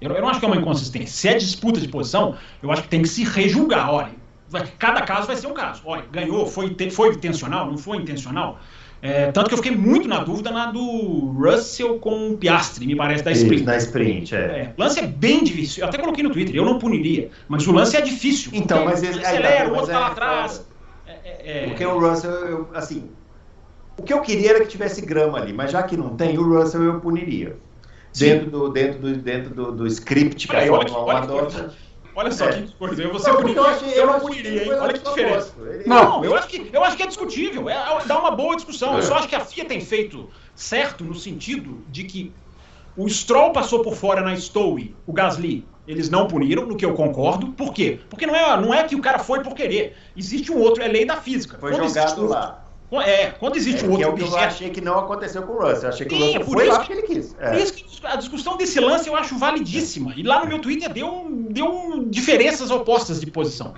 Eu, eu não acho que é uma inconsistência. Se é disputa de posição, eu acho que tem que se rejulgar. Olha, cada caso vai ser um caso. Olha, ganhou, foi, foi intencional, não foi intencional? É, tanto que eu fiquei muito na dúvida na do Russell com o Piastri, me parece, da sprint. Da sprint, é. é. O lance é bem difícil. Eu até coloquei no Twitter, eu não puniria. Mas o lance é difícil. Então, mas ele. Acelera, o outro tá lá é, atrás. É, é, porque o Russell, eu, assim. O que eu queria era que tivesse grama ali, mas já que não tem, o Russell eu puniria. Dentro do, dentro, do, dentro do, do script que a Fórmula 1 adota. Olha só é. que coisa. Eu vou ser bonito. Eu, achei, eu, não puniria, hein? Olha que diferença. Não, não, eu acho que, eu acho que é discutível. É, é dá uma boa discussão. É. Eu só acho que a FIA tem feito certo no sentido de que o Stroll passou por fora na Stowe, o Gasly. Eles não puniram, no que eu concordo. Por quê? Porque não é, não é que o cara foi por querer. Existe um outro, é lei da física. Foi Quando jogado lá. É, quando existe é, um outro é o que eu achei que não aconteceu com o Russell. Eu achei que Sim, o Russell foi lá porque ele quis. É. Por isso que a discussão desse lance eu acho validíssima. E lá no meu Twitter deu, deu diferenças opostas de posição.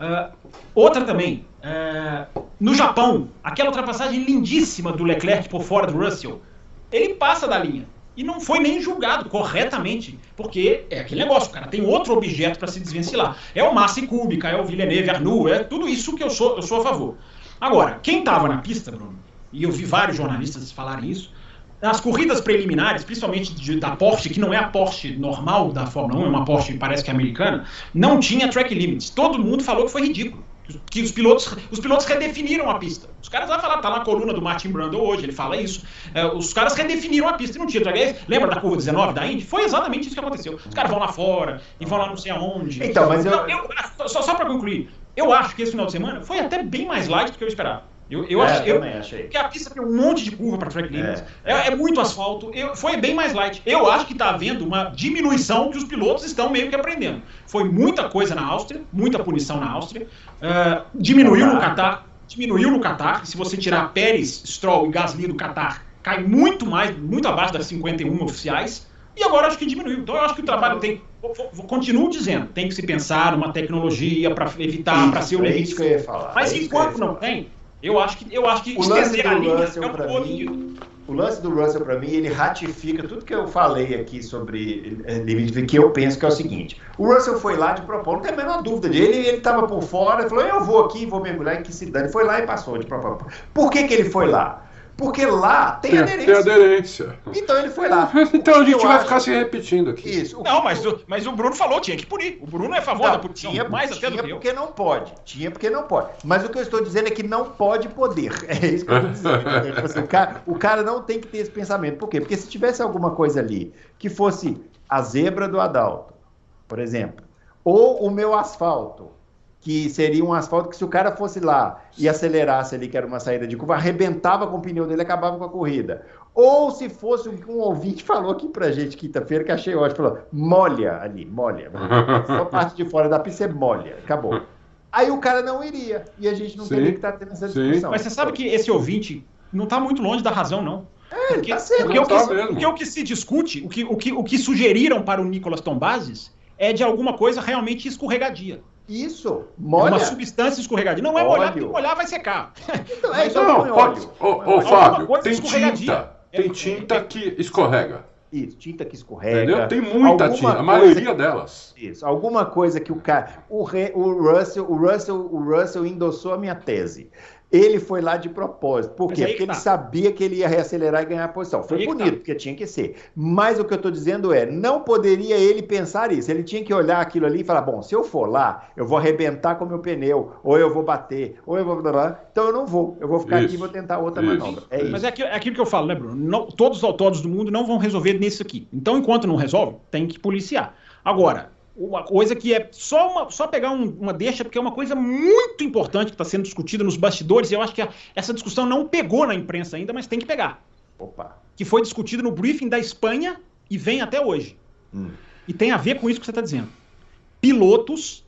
Uh, outra também, uh, no Japão, aquela ultrapassagem lindíssima do Leclerc por fora do Russell, ele passa da linha e não foi nem julgado corretamente, porque é aquele negócio, cara, tem outro objeto para se desvencilhar. É o massa cúbica, é o Villeneuve Arnoux, é tudo isso que eu sou, eu sou a favor. Agora, quem estava na pista, Bruno, e eu vi vários jornalistas falarem isso, as corridas preliminares, principalmente de, da Porsche, que não é a Porsche normal da Fórmula 1, é uma Porsche parece que é americana, não tinha track limits. Todo mundo falou que foi ridículo. Que os pilotos, os pilotos redefiniram a pista. Os caras vão falar, tá na coluna do Martin Brundle hoje, ele fala isso. É, os caras redefiniram a pista e não tinha track Lembra da curva 19 da Indy? Foi exatamente isso que aconteceu. Os caras vão lá fora e vão lá não sei aonde. Então, mas eu. eu só só para concluir, eu acho que esse final de semana foi até bem mais light do que eu esperava. Eu, eu, é, acho, eu achei. Porque a pista tem um monte de curva para track limits. É, é, é, muito asfalto. Eu, foi bem mais light. Eu acho que está havendo uma diminuição que os pilotos estão meio que aprendendo. Foi muita coisa na Áustria, muita punição na Áustria. Uh, diminuiu no Qatar. Diminuiu no Qatar. Se você tirar Pérez, Stroll e Gasly do Qatar, cai muito mais, muito abaixo das 51 oficiais. E agora acho que diminuiu. Então eu acho que o trabalho tem. Continuo dizendo, tem que se pensar numa tecnologia para evitar, para ser o limite. que eu ia falar. Mas é enquanto não tem, eu acho que eu acho que o lance do Russell é para mim, o lance do Russell para mim, ele ratifica tudo que eu falei aqui sobre eh, limite, que eu penso que é o seguinte: o Russell foi lá de propósito, não tem a menor dúvida dele, ele estava por fora, falou: eu vou aqui, vou mergulhar e que se dane. Foi lá e passou de propósito. Por que, que ele foi lá? Porque lá tem, tem aderência. Tem aderência. Então ele foi lá. *laughs* então a gente vai acho... ficar se repetindo aqui. Isso. Não, mas o, mas o Bruno falou, tinha que punir. O Bruno é a favor não, da punição. Tinha, mais tinha até do que porque eu. não pode. Tinha porque não pode. Mas o que eu estou dizendo é que não pode poder. *laughs* É isso que eu estou dizendo. É, tipo assim, o, cara, o cara não tem que ter esse pensamento. Por quê? Porque se tivesse alguma coisa ali que fosse a zebra do Adalto, por exemplo, ou o meu asfalto, que seria um asfalto que se o cara fosse lá e acelerasse ali, que era uma saída de curva, arrebentava com o pneu dele, acabava com a corrida. Ou se fosse um, um ouvinte falou aqui pra gente quinta-feira, que achei ótimo, falou, molha ali, molha. *laughs* Só parte de fora da pista é molha, acabou. Aí o cara não iria, e a gente não sim, teria que estar tá tendo essa discussão. Sim. Mas você sabe que esse ouvinte não está muito longe da razão, não. É, porque, tá certo, porque, o que, tá porque o que se discute, o que, o, que, o que sugeriram para o Nicolas Tombazes é de alguma coisa realmente escorregadia. Isso, molha. Uma substância escorregadia. Não é molhar, porque molhar vai secar. Então, é, então, não, pode, ô, Fábio, tem tinta. Tem tinta que escorrega. Isso, tinta que escorrega. Entendeu? Tem muita tinta, a maioria delas. Isso, alguma coisa que o cara. O, o, Russell, o, Russell, o Russell endossou a minha tese. Ele foi lá de propósito. Por quê? Porque tá. ele sabia que ele ia reacelerar e ganhar a posição. Foi bonito, tá. porque tinha que ser. Mas o que eu estou dizendo é, não poderia ele pensar isso. Ele tinha que olhar aquilo ali e falar: bom, se eu for lá, eu vou arrebentar com o meu pneu, ou eu vou bater, ou eu vou. Então eu não vou. Eu vou ficar isso. aqui e vou tentar outra isso. manobra. É Mas é aquilo, é aquilo, que eu falo, né, Bruno? Não, todos os autódromos do mundo não vão resolver nisso aqui. Então, enquanto não resolve, tem que policiar. Agora, uma coisa que é só, uma, só pegar um, uma deixa, porque é uma coisa muito importante que está sendo discutida nos bastidores, e eu acho que a, essa discussão não pegou na imprensa ainda, mas tem que pegar. Opa. Que foi discutido no briefing da Espanha e vem até hoje. Hum. E tem a ver com isso que você está dizendo. Pilotos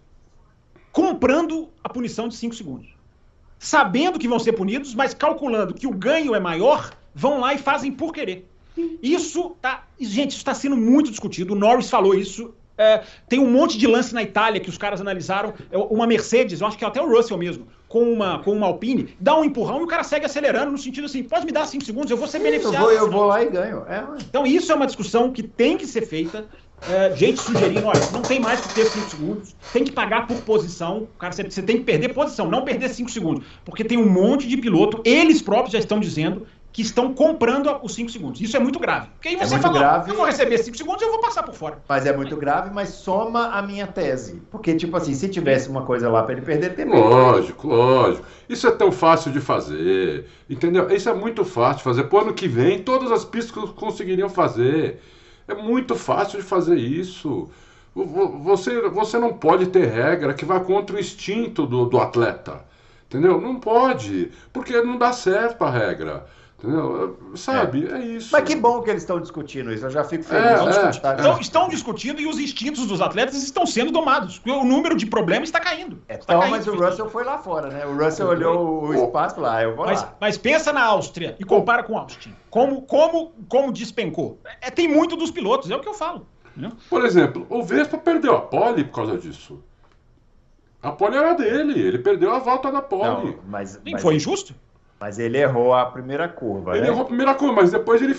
comprando a punição de 5 segundos. Sabendo que vão ser punidos, mas calculando que o ganho é maior, vão lá e fazem por querer. Isso tá. Gente, isso está sendo muito discutido. O Norris falou isso é, tem um monte de lance na Itália que os caras analisaram. É, uma Mercedes, eu acho que é até o Russell mesmo, com uma, com uma Alpine, dá um empurrão e o cara segue acelerando, no sentido assim: pode me dar 5 segundos, eu vou ser beneficiado. Eu vou, eu vou lá e ganho. É, então, isso é uma discussão que tem que ser feita. É, gente sugerindo, olha, não tem mais que ter 5 segundos, tem que pagar por posição. Cara, você, você tem que perder posição, não perder 5 segundos. Porque tem um monte de piloto, eles próprios já estão dizendo que estão comprando os 5 segundos. Isso é muito grave. Porque aí é você é fala, grave, eu vou receber 5 segundos, eu vou passar por fora. Mas é muito grave, mas soma a minha tese. Porque, tipo assim, se tivesse uma coisa lá para ele perder tempo. Lógico, lógico. Isso é tão fácil de fazer. Entendeu? Isso é muito fácil de fazer. Pro ano que vem, todas as pistas conseguiriam fazer. É muito fácil de fazer isso. Você, você não pode ter regra que vá contra o instinto do, do atleta. Entendeu? Não pode. Porque não dá certo a regra. Entendeu? Sabe, é. é. isso. Mas que bom que eles estão discutindo isso, eu já fico feliz. É, é, então, estão discutindo e os instintos dos atletas estão sendo domados. O número de problemas está caindo. É, está então, caindo, mas o Russell foi lá fora, né? O Russell olhou o espaço lá, eu vou mas, lá. Mas pensa na Áustria e compara com Austin. Como, como, como despencou? É, tem muito dos pilotos, é o que eu falo. Né? Por exemplo, o Vespa perdeu a pole por causa disso. A pole era dele, ele perdeu a volta da pole. Não, mas, mas, foi injusto? Mas ele errou a primeira curva. Ele né? errou a primeira curva, mas depois ele,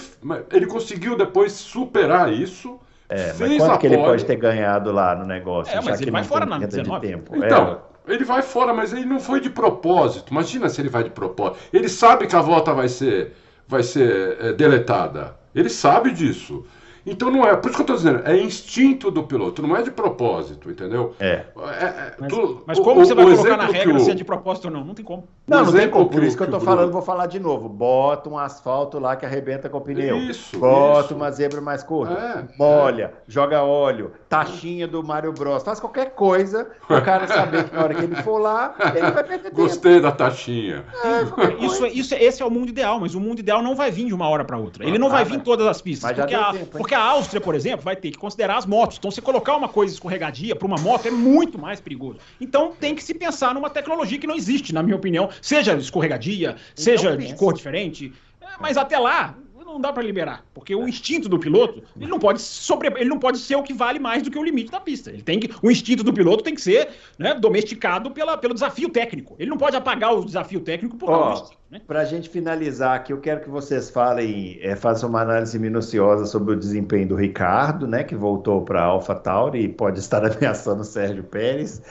ele conseguiu depois superar isso. É, fez mas quanto que ele pode ter ganhado lá no negócio? É, mas ele vai fora na 19. Tempo. Então, é. ele vai fora, mas ele não foi de propósito. Imagina se ele vai de propósito. Ele sabe que a volta vai ser, vai ser é, deletada. Ele sabe disso. Então não é, por isso que eu estou dizendo, é instinto do piloto, não é de propósito, entendeu? É. é, é mas, tu, mas, como o, você vai colocar na regra o... se é de propósito ou não? Não tem como. Não, não tem como, por isso que, eu estou falando, vou falar de novo. Bota um asfalto lá que arrebenta com o pneu. Isso. Bota isso. uma zebra mais curta. É, molha, é. joga óleo, taxinha do Mario Bros. Faz qualquer coisa o cara saber que na hora que ele for lá, ele vai perder tempo. Gostei da taxinha. É, *laughs* isso, isso, esse é o mundo ideal, mas o mundo ideal não vai vir de uma hora para outra. Ele não ah, vai vir em todas as pistas. Mas já porque, deu a, tempo, porque porque a Áustria, por exemplo, vai ter que considerar as motos. Então, você colocar uma coisa escorregadia para uma moto é muito mais perigoso. Então, tem que se pensar numa tecnologia que não existe, na minha opinião. Seja escorregadia, então, seja pensa. de cor diferente. É, mas até lá, não dá para liberar, porque o instinto do piloto, ele não pode sobre, ele não pode ser o que vale mais do que o limite da pista. Ele tem que, o instinto do piloto tem que ser né, domesticado pela, pelo desafio técnico. Ele não pode apagar o desafio técnico por causa oh, do instinto. Né? Para a gente finalizar aqui, eu quero que vocês falem, é, façam uma análise minuciosa sobre o desempenho do Ricardo, né, que voltou para a AlphaTauri e pode estar *laughs* ameaçando o Sérgio Pérez.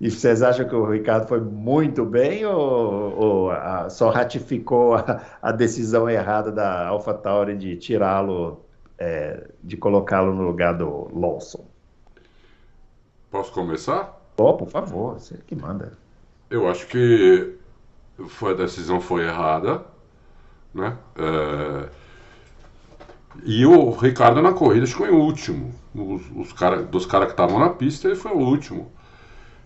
E vocês acham que o Ricardo foi muito bem ou, ou a, só ratificou a, a decisão errada da AlphaTauri? de tirá-lo, é, de colocá-lo no lugar do Lawson. Posso começar? Oh, por favor, você que manda. Eu acho que foi, a decisão foi errada, né? É... E o Ricardo na corrida ficou em último. Os, os cara, dos caras que estavam na pista, ele foi o último.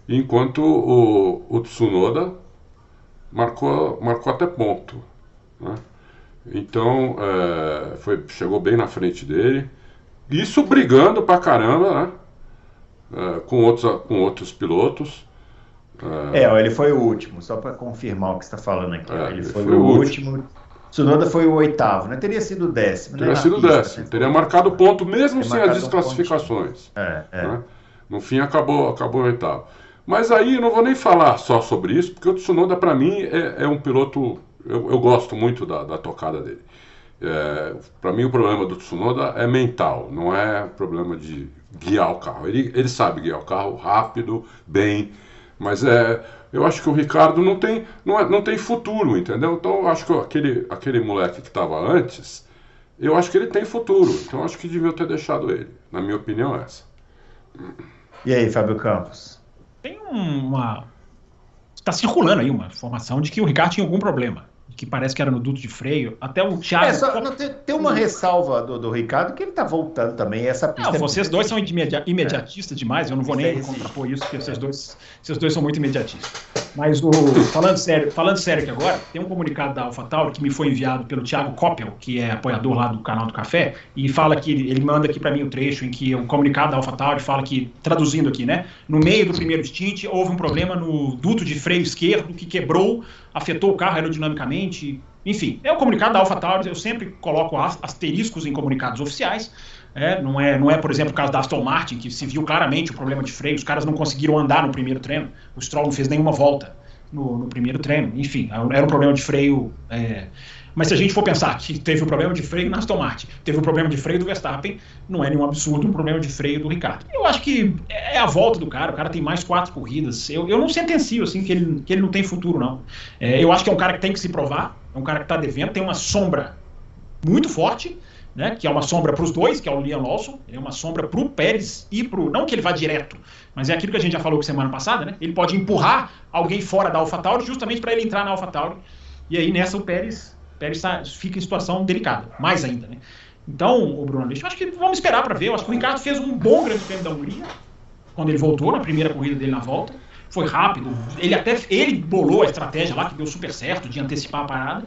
enquanto o, o Tsunoda marcou, marcou até ponto. Né? Então, é, foi, chegou bem na frente dele. Isso brigando pra caramba, né? É, com, outros, com outros pilotos. É, é ele foi o último, só para confirmar o que você está falando aqui. É, ele, foi, foi, o último. último. Tsunoda foi o oitavo, né? Teria sido o décimo. Né? Teria sido o décimo. Né? Teria marcado ponto mesmo sem as desclassificações. Um é, é. Né? No fim acabou, acabou o oitavo. Mas aí eu não vou nem falar só sobre isso, porque o Tsunoda para mim é, é, um piloto. Eu, eu gosto muito da, da tocada dele. É, para mim o problema do Tsunoda é mental, não é problema de guiar o carro. Ele, ele sabe guiar o carro rápido, bem, mas é, eu acho que o Ricardo não tem, não, é, não tem futuro, entendeu? Então eu acho que aquele, aquele moleque que estava antes, eu acho que ele tem futuro. Então eu acho que devia ter deixado ele. Na minha opinião, é essa. E aí, Fábio Campos? Tem uma. Está circulando aí uma informação de que o Ricardo tinha algum problema que parece que era no duto de freio. Até o Thiago. É, só, não, tem, tem, uma ressalva do, do, Ricardo que ele tá voltando também. Essa pista não, é vocês dois são imedi imediatistas demais, eu não vou nem contrapor isso, porque vocês dois, vocês dois são muito imediatistas. Mas o, falando, sério, falando sério aqui agora, tem um comunicado da AlphaTauri que me foi enviado pelo Thiago Coppel, que é apoiador lá do canal do Café, e fala que ele manda aqui para mim o trecho em que o comunicado da AlphaTauri fala que, traduzindo aqui, né? No meio do primeiro stint, houve um problema no duto de freio esquerdo que quebrou, afetou o carro aerodinamicamente, enfim, é o comunicado da AlphaTauri, eu sempre coloco asteriscos em comunicados oficiais. É, não, é, não é, por exemplo, o caso da Aston Martin, que se viu claramente o problema de freio, os caras não conseguiram andar no primeiro treino, o Stroll não fez nenhuma volta no, no primeiro treino, enfim, era um problema de freio. É... Mas se a gente for pensar que teve um problema de freio na Aston Martin, teve um problema de freio do Verstappen, não é nenhum absurdo um problema de freio do Ricardo. Eu acho que é a volta do cara, o cara tem mais quatro corridas. Eu, eu não sentencio assim que ele, que ele não tem futuro, não. É, eu acho que é um cara que tem que se provar, é um cara que está devendo, tem uma sombra muito forte, né, que é uma sombra para os dois, que é o Liam Lawson, é uma sombra para o Pérez e para Não que ele vá direto, mas é aquilo que a gente já falou semana passada, né? Ele pode empurrar alguém fora da AlphaTauri justamente para ele entrar na AlphaTauri. E aí nessa o Pérez, Pérez tá, fica em situação delicada, mais ainda, né? Então, o Bruno eu acho que vamos esperar para ver. Eu acho que o Ricardo fez um bom grande prêmio da Hungria, quando ele voltou na primeira corrida dele na volta foi rápido. Ele até ele bolou a estratégia lá, que deu super certo, de antecipar a parada.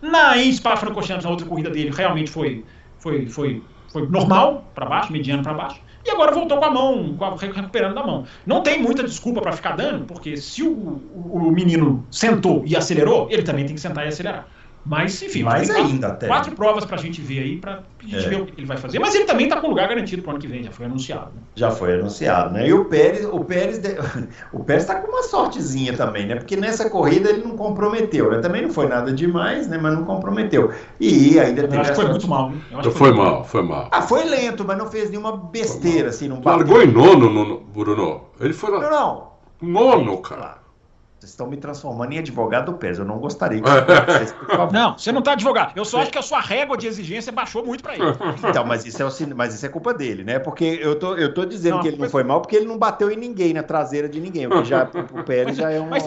Na Spa-Francorchamps, na outra corrida dele, realmente foi, foi, foi, foi normal para baixo, mediano para baixo. E agora voltou com a mão, com a, recuperando da mão. Não tem muita desculpa para ficar dando, porque se o, o, o menino sentou e acelerou, ele também tem que sentar e acelerar. Mas, enfim, mais ainda quatro, até. quatro provas para a gente ver aí, para a gente é. ver o que ele vai fazer. Mas ele também está com lugar garantido para o ano que vem, já foi anunciado. Né? Já foi anunciado, né? E o Pérez, o Pérez, *laughs* o Pérez está com uma sortezinha também, né? Porque nessa corrida ele não comprometeu, né? Também não foi nada demais, né? Mas não comprometeu. E ainda teve. Eu acho que foi muito mal, né? Eu acho foi, foi mal, foi mal. Ah, foi lento, mas não fez nenhuma besteira, assim, não Largou em nono, no, Bruno. Ele foi lá. Não, não. Nono, cara. Vocês estão me transformando em advogado do peso. Eu não gostaria de *laughs* vocês, Não, você não está advogado. Eu só acho que a sua régua de exigência baixou muito para ele. Então, mas isso, é o, mas isso é culpa dele, né? Porque eu tô, eu tô dizendo não, que ele não foi mal porque ele não bateu em ninguém, na traseira de ninguém. O que já, o Pérez já é um. Mas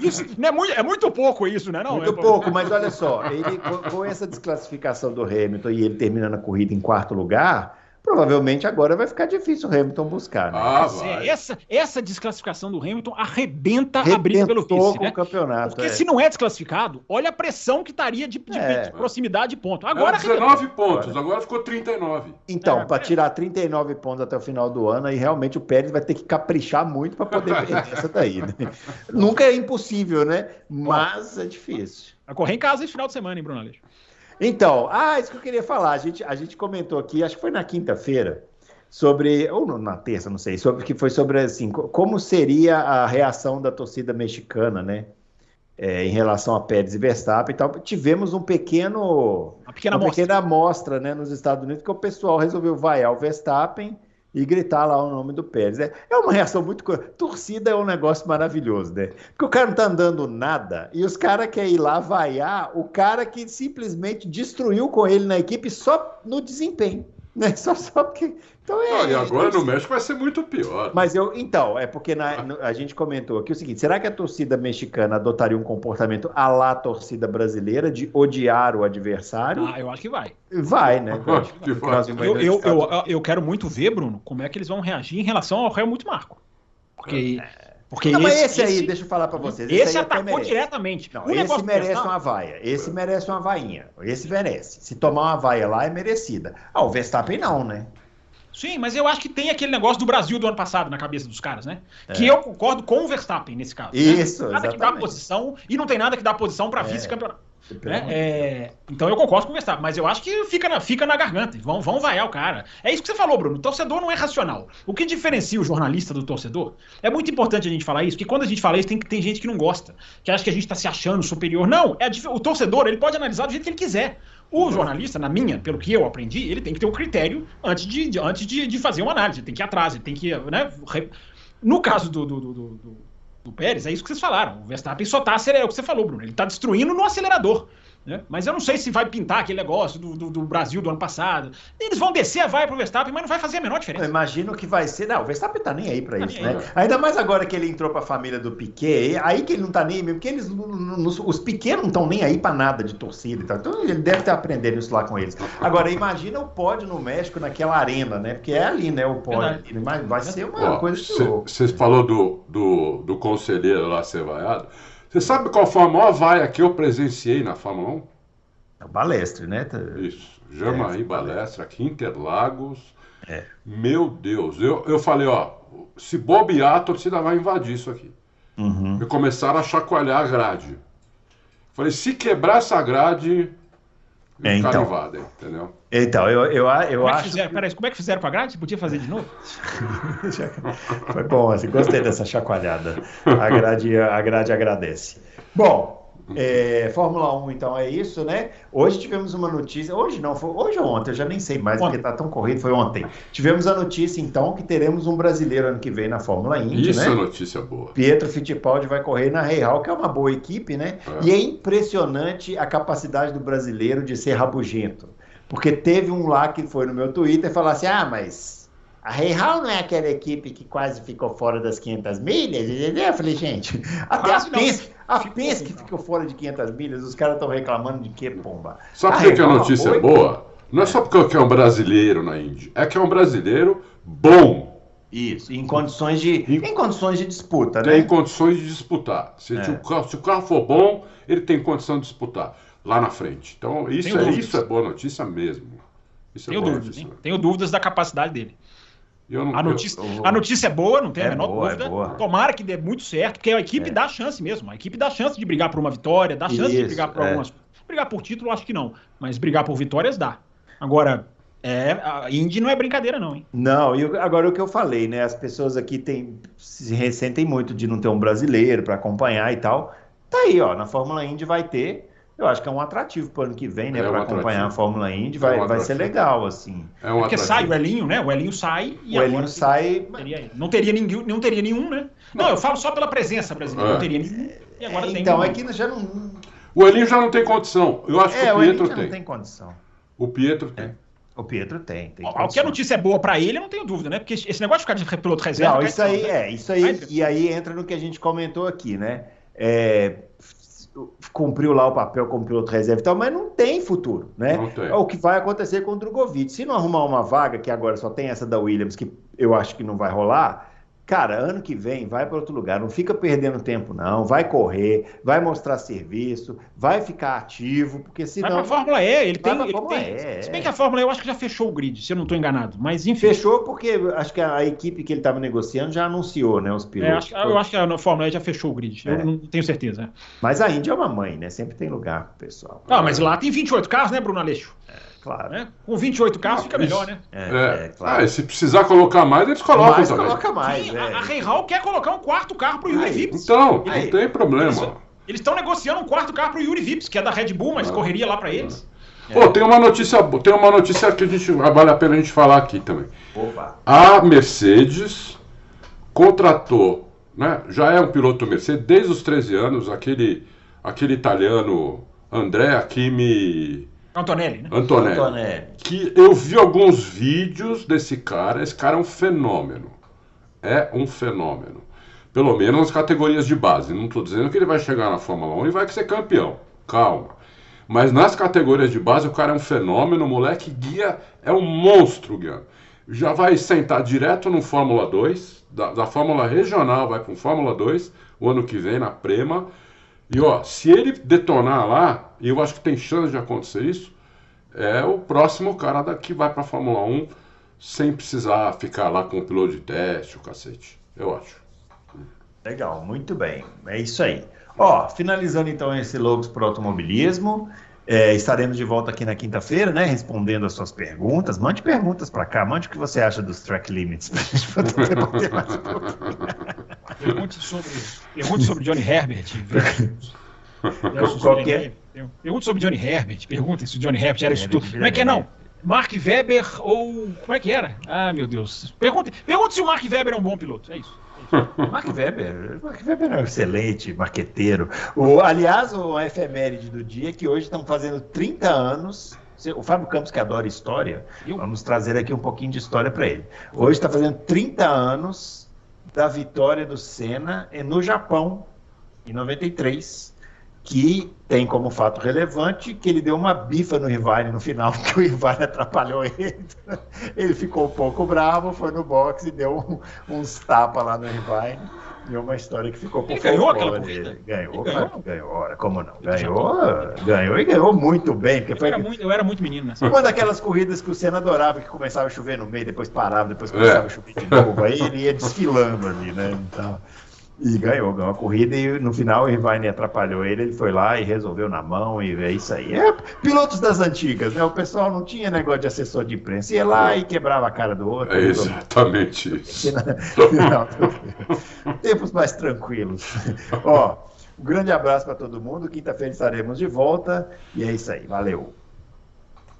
isso não é, muito, é muito pouco isso, né? Não, muito é, pouco, mas olha só, ele, com, com essa desclassificação do Hamilton e ele terminando a corrida em quarto lugar provavelmente agora vai ficar difícil o Hamilton buscar. Né? Ah, essa, essa desclassificação do Hamilton arrebenta Arrebentou a briga pelo vice. Com né? o campeonato, Porque é. se não é desclassificado, olha a pressão que estaria de, de, é. de proximidade de ponto. Agora Era 19 pontos, agora ficou 39. Então, é, para é. tirar 39 pontos até o final do ano, aí realmente o Pérez vai ter que caprichar muito para poder *laughs* perder essa daí. Né? Nunca é impossível, né? Mas é difícil. Vai correr em casa esse final de semana, hein, Bruno Aleixo? Então, ah, isso que eu queria falar. A gente, a gente comentou aqui, acho que foi na quinta-feira, sobre, ou na terça, não sei, sobre que foi sobre assim, como seria a reação da torcida mexicana, né? É, em relação a Pérez e Verstappen e tal. Tivemos um pequeno, uma pequena, uma amostra. pequena amostra né, nos Estados Unidos que o pessoal resolveu vaiar o Verstappen e gritar lá o nome do Pérez. É, é uma reação muito. Torcida é um negócio maravilhoso, né? Porque o cara não tá andando nada e os caras querem ir lá vaiar o cara que simplesmente destruiu com ele na equipe só no desempenho. Né? *laughs* Só, só porque. Então é. e agora no México vai ser muito pior. Mas eu. Então, é porque na, no, a gente comentou aqui o seguinte: será que a torcida mexicana adotaria um comportamento à la torcida brasileira de odiar o adversário? Ah, eu acho que vai. Vai, né? *laughs* Eu, eu, eu, eu, eu, quero muito ver, Bruno, como é que eles vão reagir em relação ao réu muito marco. Porque. É Porque não, esse, esse, aí, deixa eu falar para vocês. Esse, esse atacou diretamente. Não, esse merece uma vaia. Esse merece uma vainha. Esse merece. Se tomar uma vaia lá, é merecida. Ah, o Verstappen não, né? Sim, mas eu acho que tem aquele negócio do Brasil do ano passado na cabeça dos caras, né? É. Que eu concordo com o Verstappen nesse caso. Isso, né? Nada exatamente. que dá posição e não tem nada que dá posição para é. vice-campeonato. Né? É, então eu concordo com o Verstappen, mas eu acho que fica na, fica na garganta. Vão, vão vaiar o cara. É isso que você falou, Bruno. O torcedor não é racional. O que diferencia o jornalista do torcedor é muito importante a gente falar isso, porque quando a gente fala isso, tem, tem gente que não gosta, que acha que a gente está se achando superior. Não, é a, o torcedor ele pode analisar do jeito que ele quiser. O jornalista, na minha, pelo que eu aprendi, ele tem que ter um critério antes de, de antes de, de, fazer uma análise, ele tem que ir atrás, ele tem que. Né, re... No caso do, do, do, do, do Pérez, é isso que vocês falaram. O Verstappen só está acelerando, é o que você falou, Bruno. Ele está destruindo no acelerador. Né? Mas eu não sei se vai pintar aquele negócio do, do, do, Brasil do ano passado. Eles vão descer a vaia pro Verstappen, mas não vai fazer a menor diferença. Eu imagino que vai ser. Não, o Verstappen tá nem aí para tá isso, né? Aí, Ainda mais agora que ele entrou para a família do Piquet, aí que ele não tá nem mesmo, porque eles, os Piquet não estão nem aí para nada de torcida e tal. Então ele deve estar aprendendo isso lá com eles. Agora, imagina o pódio no México naquela arena, né? Porque é ali, né? O pódio. Mas vai ser uma Ó, coisa. Você falou do, do, do conselheiro lá ser vaiado. Você sabe qual foi a maior vaia que eu presenciei na Fórmula 1? É o Balestre, né? Isso. Jamaí é, Balestre, aqui Interlagos. É. Meu Deus, eu, eu falei, ó, se bobear, a torcida vai invadir isso aqui. Uhum. E começaram a chacoalhar a grade. Falei, se quebrar essa grade, é, então. entendeu? Então, eu, eu, eu como acho. É que fizeram, que... Peraí, como é que fizeram com a grade? Você podia fazer de novo? *laughs* Foi bom, assim, gostei dessa chacoalhada. A grade, a grade agradece. Bom, é, Fórmula 1, então, é isso, né? Hoje tivemos uma notícia, hoje não, foi hoje ou ontem, eu já nem sei mais, ontem. porque tá tão corrido, foi ontem. Tivemos a notícia, então, que teremos um brasileiro ano que vem na Fórmula Indy, isso né? Isso é notícia boa. Pietro Fittipaldi vai correr na Real, que é uma boa equipe, né? É. E é impressionante a capacidade do brasileiro de ser rabugento. Porque teve um lá que foi no meu Twitter e falou assim, ah, mas a Real não é aquela equipe que quase ficou fora das 500 milhas? Eu falei, gente, até a Penske, a Penske ficou fora de 500 milhas, os caras estão reclamando de que, pomba? Sabe por que a notícia é boa? Não é só porque é um brasileiro na Índia, é que é um brasileiro bom. Isso, em condições de, em, em condições de disputa, né? Tem condições de disputar. Se, é. o carro, se o carro for bom, ele tem condição de disputar lá na frente. Então, isso, é, isso é boa notícia mesmo. Isso Tenho, é dúvidas, Tenho dúvidas da capacidade dele. Não, a, notícia, eu, eu, a notícia é boa, não tem é a menor boa, dúvida. É Tomara que dê muito certo, porque a equipe é. dá chance mesmo. A equipe dá chance de brigar por uma vitória, dá chance Isso, de brigar por é. algumas. Brigar por título, acho que não. Mas brigar por vitórias dá. Agora, é, a Indy não é brincadeira, não, hein? Não, e agora o que eu falei, né? As pessoas aqui tem, se ressentem muito de não ter um brasileiro para acompanhar e tal. Tá aí, ó. Na Fórmula Indy vai ter eu acho que é um atrativo para o ano que vem, né? É um para acompanhar a Fórmula Indy, vai, é um vai ser legal, assim. É um Porque atrativo. sai o Elinho, né? O Elinho sai e o Elinho sai. Teria, não, teria ninguém, não teria nenhum, né? Não, eu falo só pela presença brasileira, é. não teria nenhum. E agora é, tem Então, aqui é já não. O Elinho já não tem condição. Eu acho que é, o Pietro o tem. não tem condição. O Pietro tem. É. O Pietro tem. tem que a notícia é boa para ele, eu não tenho dúvida, né? Porque esse negócio de ficar de piloto reserva. Não, isso aí é, isso aí. E aí entra no que a gente comentou aqui, né? É, cumpriu lá o papel como piloto reserva e tal, mas não tem futuro, né? Tem. É o que vai acontecer com o Drogovic. Se não arrumar uma vaga, que agora só tem essa da Williams, que eu acho que não vai rolar, Cara, ano que vem vai para outro lugar, não fica perdendo tempo não, vai correr, vai mostrar serviço, vai ficar ativo, porque senão... Vai para a Fórmula E, ele tem... Ele tem é, se bem que a Fórmula E eu acho que já fechou o grid, se eu não estou enganado, mas enfim... Fechou porque acho que a equipe que ele estava negociando já anunciou, né, os pilotos. É, acho, eu acho que a Fórmula E já fechou o grid, é. eu não tenho certeza. Mas a Índia é uma mãe, né, sempre tem lugar pro pessoal. Ah, mas lá tem 28 carros, né, Bruno Aleixo? É. Claro. Né? Com 28 carros fica melhor, né? É, é, é claro. Ah, se precisar colocar mais, eles colocam mais também. Coloca mais, Sim, é. a, a Rei Hall quer colocar um quarto carro pro Yuri Vips. Então, Aí. não tem problema. Eles estão negociando um quarto carro pro Yuri Vips, que é da Red Bull, mas ah. correria lá para eles. Pô, tem uma notícia, tem uma notícia que a gente vale a pena a gente falar aqui também. Opa. A Mercedes contratou, né? Já é um piloto Mercedes desde os 13 anos, aquele aquele italiano André Kimi Antonelli, né? Antonelli. Antonelli. Que eu vi alguns vídeos desse cara. Esse cara é um fenômeno. É um fenômeno. Pelo menos nas categorias de base. Não estou dizendo que ele vai chegar na Fórmula 1 e vai ser campeão. Calma. Mas nas categorias de base o cara é um fenômeno. O moleque guia é um monstro guiando. já vai sentar direto no Fórmula 2, da, da Fórmula Regional vai para o Fórmula 2, o ano que vem na Prema. E ó, se ele detonar lá, e eu acho que tem chance de acontecer isso, é o próximo cara da, que vai para a Fórmula 1 sem precisar ficar lá com o piloto de teste, o cacete. Eu acho. Legal, muito bem. É isso aí. Ó, finalizando então esse Logos para Automobilismo. É, estaremos de volta aqui na quinta-feira, né? Respondendo as suas perguntas. Mande perguntas para cá, mande o que você acha dos track limits para a gente poder *laughs* debater mais um Pergunte sobre, pergunte sobre Johnny Herbert. Qual que é? Pergunte sobre Johnny Herbert. Perguntem se o Johnny Herbert era isso tudo. Como é que é, não? Mark Webber ou. Como é que era? Ah, meu Deus. Pergunte, pergunte se o Mark Webber é um bom piloto. É isso. Mark Webber, Mark Webber é um excelente marqueteiro. O, aliás, o efeméride do dia é que hoje estão fazendo 30 anos. O Fábio Campos, que adora história, vamos trazer aqui um pouquinho de história para ele. Hoje está fazendo 30 anos da vitória do Senna no Japão, em 93 que tem como fato relevante que ele deu uma bifa no Irvine no final, *laughs* que o Irvine atrapalhou ele. Ele ficou um pouco bravo, foi no boxe e deu uns tapas lá no Irvine. E é uma história que ficou por ganhou aquela corrida. Ganhou, ganhou, ganhou, ora, como não? Ganhou, ganhou e ganhou muito bem. Porque foi... eu, era muito, eu era muito menino nessa Uma daquelas corridas que o Senna adorava, que começava a chover no meio, depois parava, depois começava é. a chover de novo. Aí ele ia desfilando ali, né? Então, e ganhou, ganhou a corrida e no final o Irvine atrapalhou ele, ele foi lá e resolveu na mão e é isso aí. É pilotos das antigas, né? O pessoal não tinha negócio de assessor de imprensa, ia lá e quebrava a cara do outro. É exatamente isso. *laughs* *laughs* Tempos mais tranquilos. *laughs* Ó, um grande abraço para todo mundo. Quinta-feira estaremos de volta e é isso aí. Valeu.